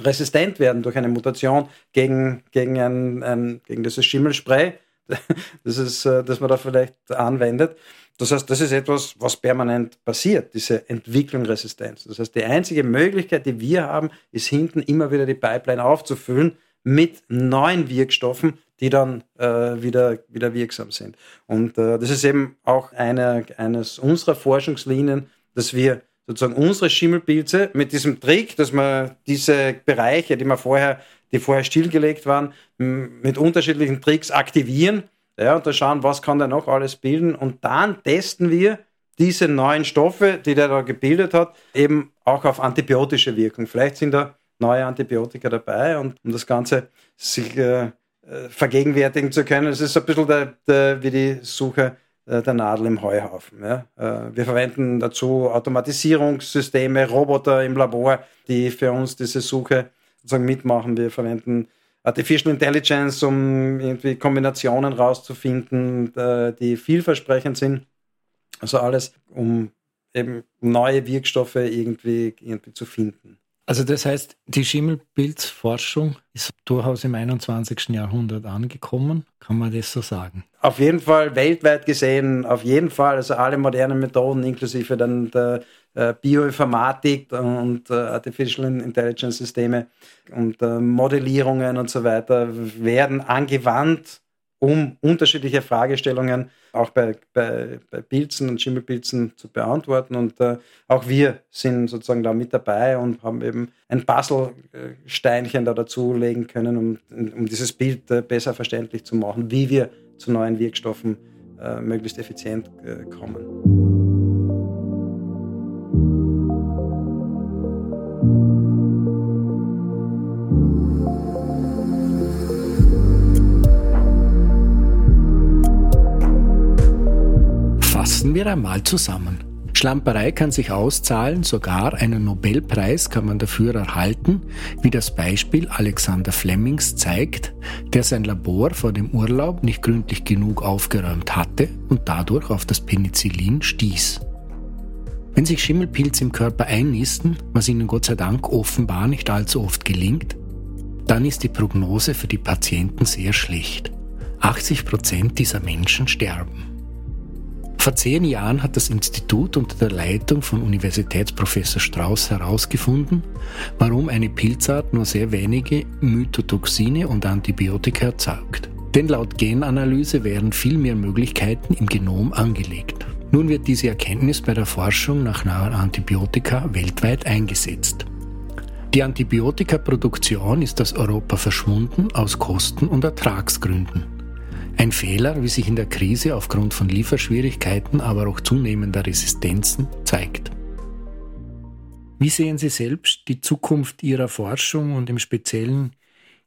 resistent werden durch eine Mutation gegen, gegen, ein, ein, gegen dieses Schimmelspray, das, ist, äh, das man da vielleicht anwendet. Das heißt, das ist etwas, was permanent passiert, diese Entwicklung Resistenz. Das heißt, die einzige Möglichkeit, die wir haben, ist hinten immer wieder die Pipeline aufzufüllen mit neuen Wirkstoffen, die dann äh, wieder, wieder wirksam sind. Und äh, das ist eben auch eine, eines unserer Forschungslinien, dass wir sozusagen unsere Schimmelpilze mit diesem Trick, dass man diese Bereiche, die man vorher, die vorher stillgelegt waren, mit unterschiedlichen Tricks aktivieren ja, und da schauen, was kann der noch alles bilden. Und dann testen wir diese neuen Stoffe, die der da gebildet hat, eben auch auf antibiotische Wirkung. Vielleicht sind da neue Antibiotika dabei und um das Ganze sich äh, vergegenwärtigen zu können. Es ist ein bisschen der, der, wie die Suche äh, der Nadel im Heuhaufen. Ja. Äh, wir verwenden dazu Automatisierungssysteme, Roboter im Labor, die für uns diese Suche sozusagen mitmachen. Wir verwenden Artificial Intelligence, um irgendwie Kombinationen rauszufinden, äh, die vielversprechend sind. Also alles, um eben neue Wirkstoffe irgendwie, irgendwie zu finden. Also das heißt, die Schimmelpilzforschung ist durchaus im 21. Jahrhundert angekommen, kann man das so sagen? Auf jeden Fall, weltweit gesehen, auf jeden Fall. Also alle modernen Methoden, inklusive dann der äh, Bioinformatik und äh, Artificial Intelligence Systeme und äh, Modellierungen und so weiter werden angewandt, um unterschiedliche Fragestellungen auch bei, bei, bei Pilzen und Schimmelpilzen zu beantworten. Und äh, auch wir sind sozusagen da mit dabei und haben eben ein Puzzlesteinchen da dazulegen können, um, um dieses Bild äh, besser verständlich zu machen, wie wir zu neuen Wirkstoffen äh, möglichst effizient äh, kommen. Fassen wir einmal zusammen. Schlamperei kann sich auszahlen, sogar einen Nobelpreis kann man dafür erhalten, wie das Beispiel Alexander Flemings zeigt, der sein Labor vor dem Urlaub nicht gründlich genug aufgeräumt hatte und dadurch auf das Penicillin stieß. Wenn sich Schimmelpilze im Körper einnisten, was ihnen Gott sei Dank offenbar nicht allzu oft gelingt, dann ist die Prognose für die Patienten sehr schlecht. 80 Prozent dieser Menschen sterben. Vor zehn Jahren hat das Institut unter der Leitung von Universitätsprofessor Strauß herausgefunden, warum eine Pilzart nur sehr wenige Mythotoxine und Antibiotika erzeugt. Denn laut Genanalyse wären viel mehr Möglichkeiten im Genom angelegt. Nun wird diese Erkenntnis bei der Forschung nach neuen Antibiotika weltweit eingesetzt. Die Antibiotikaproduktion ist aus Europa verschwunden aus Kosten- und Ertragsgründen. Ein Fehler, wie sich in der Krise aufgrund von Lieferschwierigkeiten, aber auch zunehmender Resistenzen zeigt. Wie sehen Sie selbst die Zukunft Ihrer Forschung und im Speziellen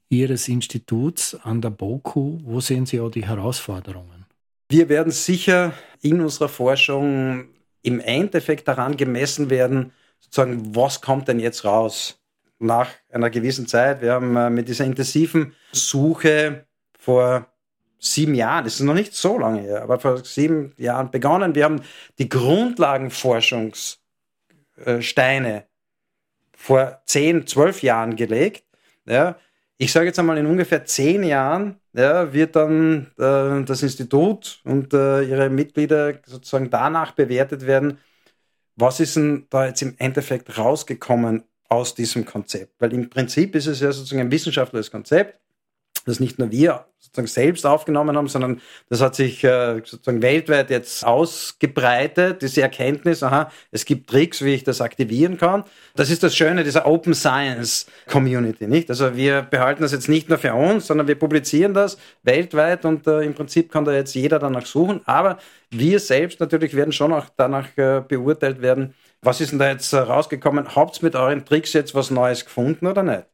Ihres Instituts an der BOKU? Wo sehen Sie auch die Herausforderungen? Wir werden sicher in unserer Forschung im Endeffekt daran gemessen werden, sozusagen, was kommt denn jetzt raus? nach einer gewissen Zeit. Wir haben äh, mit dieser intensiven Suche vor sieben Jahren, das ist noch nicht so lange her, aber vor sieben Jahren begonnen. Wir haben die Grundlagenforschungssteine vor zehn, zwölf Jahren gelegt. Ja. Ich sage jetzt einmal, in ungefähr zehn Jahren ja, wird dann äh, das Institut und äh, ihre Mitglieder sozusagen danach bewertet werden, was ist denn da jetzt im Endeffekt rausgekommen aus diesem Konzept? Weil im Prinzip ist es ja sozusagen ein wissenschaftliches Konzept, das nicht nur wir sozusagen selbst aufgenommen haben, sondern das hat sich äh, sozusagen weltweit jetzt ausgebreitet, diese Erkenntnis, aha, es gibt Tricks, wie ich das aktivieren kann. Das ist das Schöne dieser Open Science Community, nicht? Also wir behalten das jetzt nicht nur für uns, sondern wir publizieren das weltweit und äh, im Prinzip kann da jetzt jeder danach suchen, aber wir selbst natürlich werden schon auch danach äh, beurteilt werden, was ist denn da jetzt rausgekommen? Habt ihr mit euren Tricks jetzt was Neues gefunden oder nicht?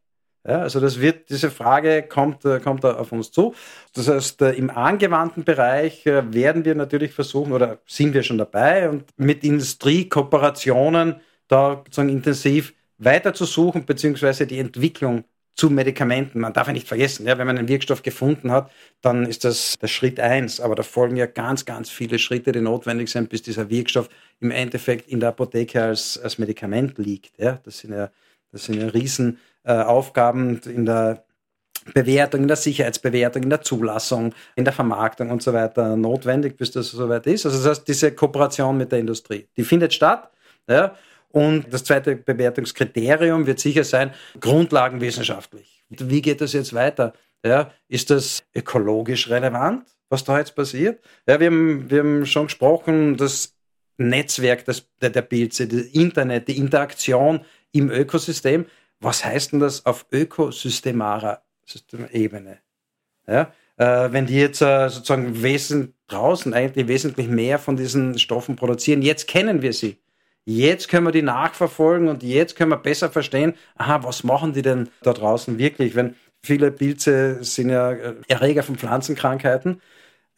Ja, also das wird, diese Frage kommt, äh, kommt auf uns zu. Das heißt, äh, im angewandten Bereich äh, werden wir natürlich versuchen oder sind wir schon dabei und mit Industriekooperationen da sozusagen intensiv weiter zu suchen, beziehungsweise die Entwicklung zu Medikamenten. Man darf ja nicht vergessen, ja, wenn man einen Wirkstoff gefunden hat, dann ist das der Schritt eins. Aber da folgen ja ganz, ganz viele Schritte, die notwendig sind, bis dieser Wirkstoff im Endeffekt in der Apotheke als, als Medikament liegt. Ja, das sind ja, das sind ja riesen Aufgaben in der Bewertung, in der Sicherheitsbewertung, in der Zulassung, in der Vermarktung und so weiter notwendig, bis das soweit ist. Also das heißt, diese Kooperation mit der Industrie, die findet statt. Ja, und das zweite Bewertungskriterium wird sicher sein, grundlagenwissenschaftlich. Wie geht das jetzt weiter? Ja, ist das ökologisch relevant, was da jetzt passiert? Ja, wir, haben, wir haben schon gesprochen, das Netzwerk das, der, der Pilze, das Internet, die Interaktion im Ökosystem was heißt denn das auf ökosystemarer Ebene? Ja, äh, wenn die jetzt äh, sozusagen wesentlich draußen eigentlich wesentlich mehr von diesen Stoffen produzieren, jetzt kennen wir sie. Jetzt können wir die nachverfolgen und jetzt können wir besser verstehen, aha, was machen die denn da draußen wirklich? Wenn viele Pilze sind ja äh, Erreger von Pflanzenkrankheiten.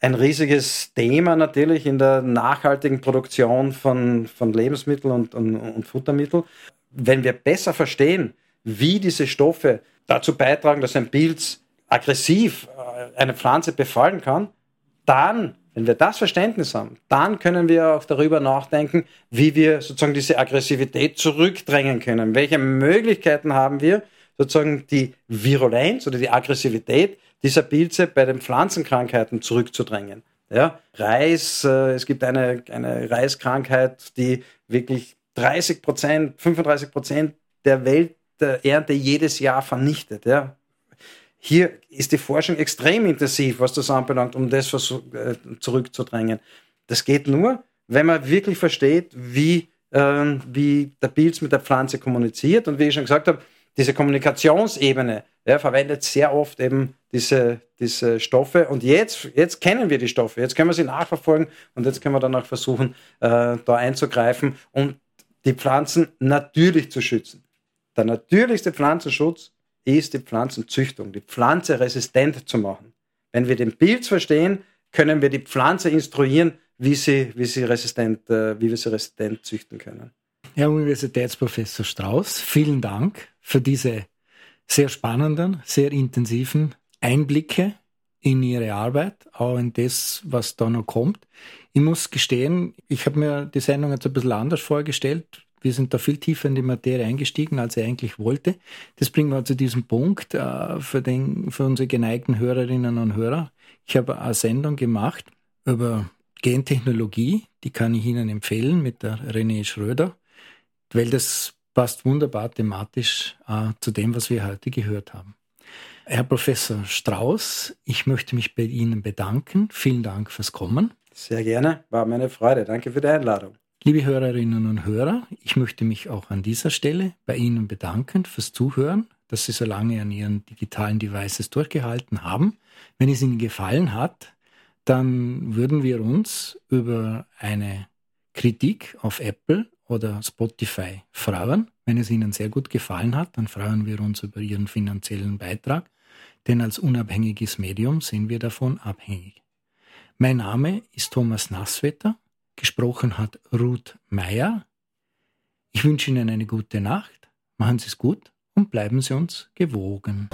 Ein riesiges Thema natürlich in der nachhaltigen Produktion von, von Lebensmitteln und, und, und Futtermitteln. Wenn wir besser verstehen, wie diese Stoffe dazu beitragen, dass ein Pilz aggressiv äh, eine Pflanze befallen kann, dann, wenn wir das Verständnis haben, dann können wir auch darüber nachdenken, wie wir sozusagen diese Aggressivität zurückdrängen können. Welche Möglichkeiten haben wir, sozusagen die Virulenz oder die Aggressivität dieser Pilze bei den Pflanzenkrankheiten zurückzudrängen. Ja, Reis, äh, es gibt eine, eine Reiskrankheit, die wirklich 30 Prozent, 35 Prozent der Welt der Ernte jedes Jahr vernichtet. Ja. Hier ist die Forschung extrem intensiv, was das anbelangt, um das äh, zurückzudrängen. Das geht nur, wenn man wirklich versteht, wie, äh, wie der Pilz mit der Pflanze kommuniziert. Und wie ich schon gesagt habe, diese Kommunikationsebene ja, verwendet sehr oft eben diese, diese Stoffe. Und jetzt, jetzt kennen wir die Stoffe, jetzt können wir sie nachverfolgen und jetzt können wir dann auch versuchen, äh, da einzugreifen und die Pflanzen natürlich zu schützen. Der natürlichste Pflanzenschutz ist die Pflanzenzüchtung, die Pflanze resistent zu machen. Wenn wir den Pilz verstehen, können wir die Pflanze instruieren, wie, sie, wie, sie resistent, äh, wie wir sie resistent züchten können. Herr Universitätsprofessor Strauß, vielen Dank für diese sehr spannenden, sehr intensiven Einblicke in Ihre Arbeit, auch in das, was da noch kommt. Ich muss gestehen, ich habe mir die Sendung jetzt ein bisschen anders vorgestellt. Wir sind da viel tiefer in die Materie eingestiegen, als er eigentlich wollte. Das bringt wir zu diesem Punkt äh, für, den, für unsere geneigten Hörerinnen und Hörer. Ich habe eine Sendung gemacht über Gentechnologie, die kann ich Ihnen empfehlen mit der René Schröder, weil das passt wunderbar thematisch äh, zu dem, was wir heute gehört haben. Herr Professor Strauß, ich möchte mich bei Ihnen bedanken. Vielen Dank fürs Kommen. Sehr gerne, war meine Freude. Danke für die Einladung. Liebe Hörerinnen und Hörer, ich möchte mich auch an dieser Stelle bei Ihnen bedanken fürs Zuhören, dass Sie so lange an Ihren digitalen Devices durchgehalten haben. Wenn es Ihnen gefallen hat, dann würden wir uns über eine Kritik auf Apple oder Spotify freuen. Wenn es Ihnen sehr gut gefallen hat, dann freuen wir uns über Ihren finanziellen Beitrag, denn als unabhängiges Medium sind wir davon abhängig. Mein Name ist Thomas Nasswetter Gesprochen hat Ruth Meyer. Ich wünsche Ihnen eine gute Nacht. Machen Sie es gut und bleiben Sie uns gewogen.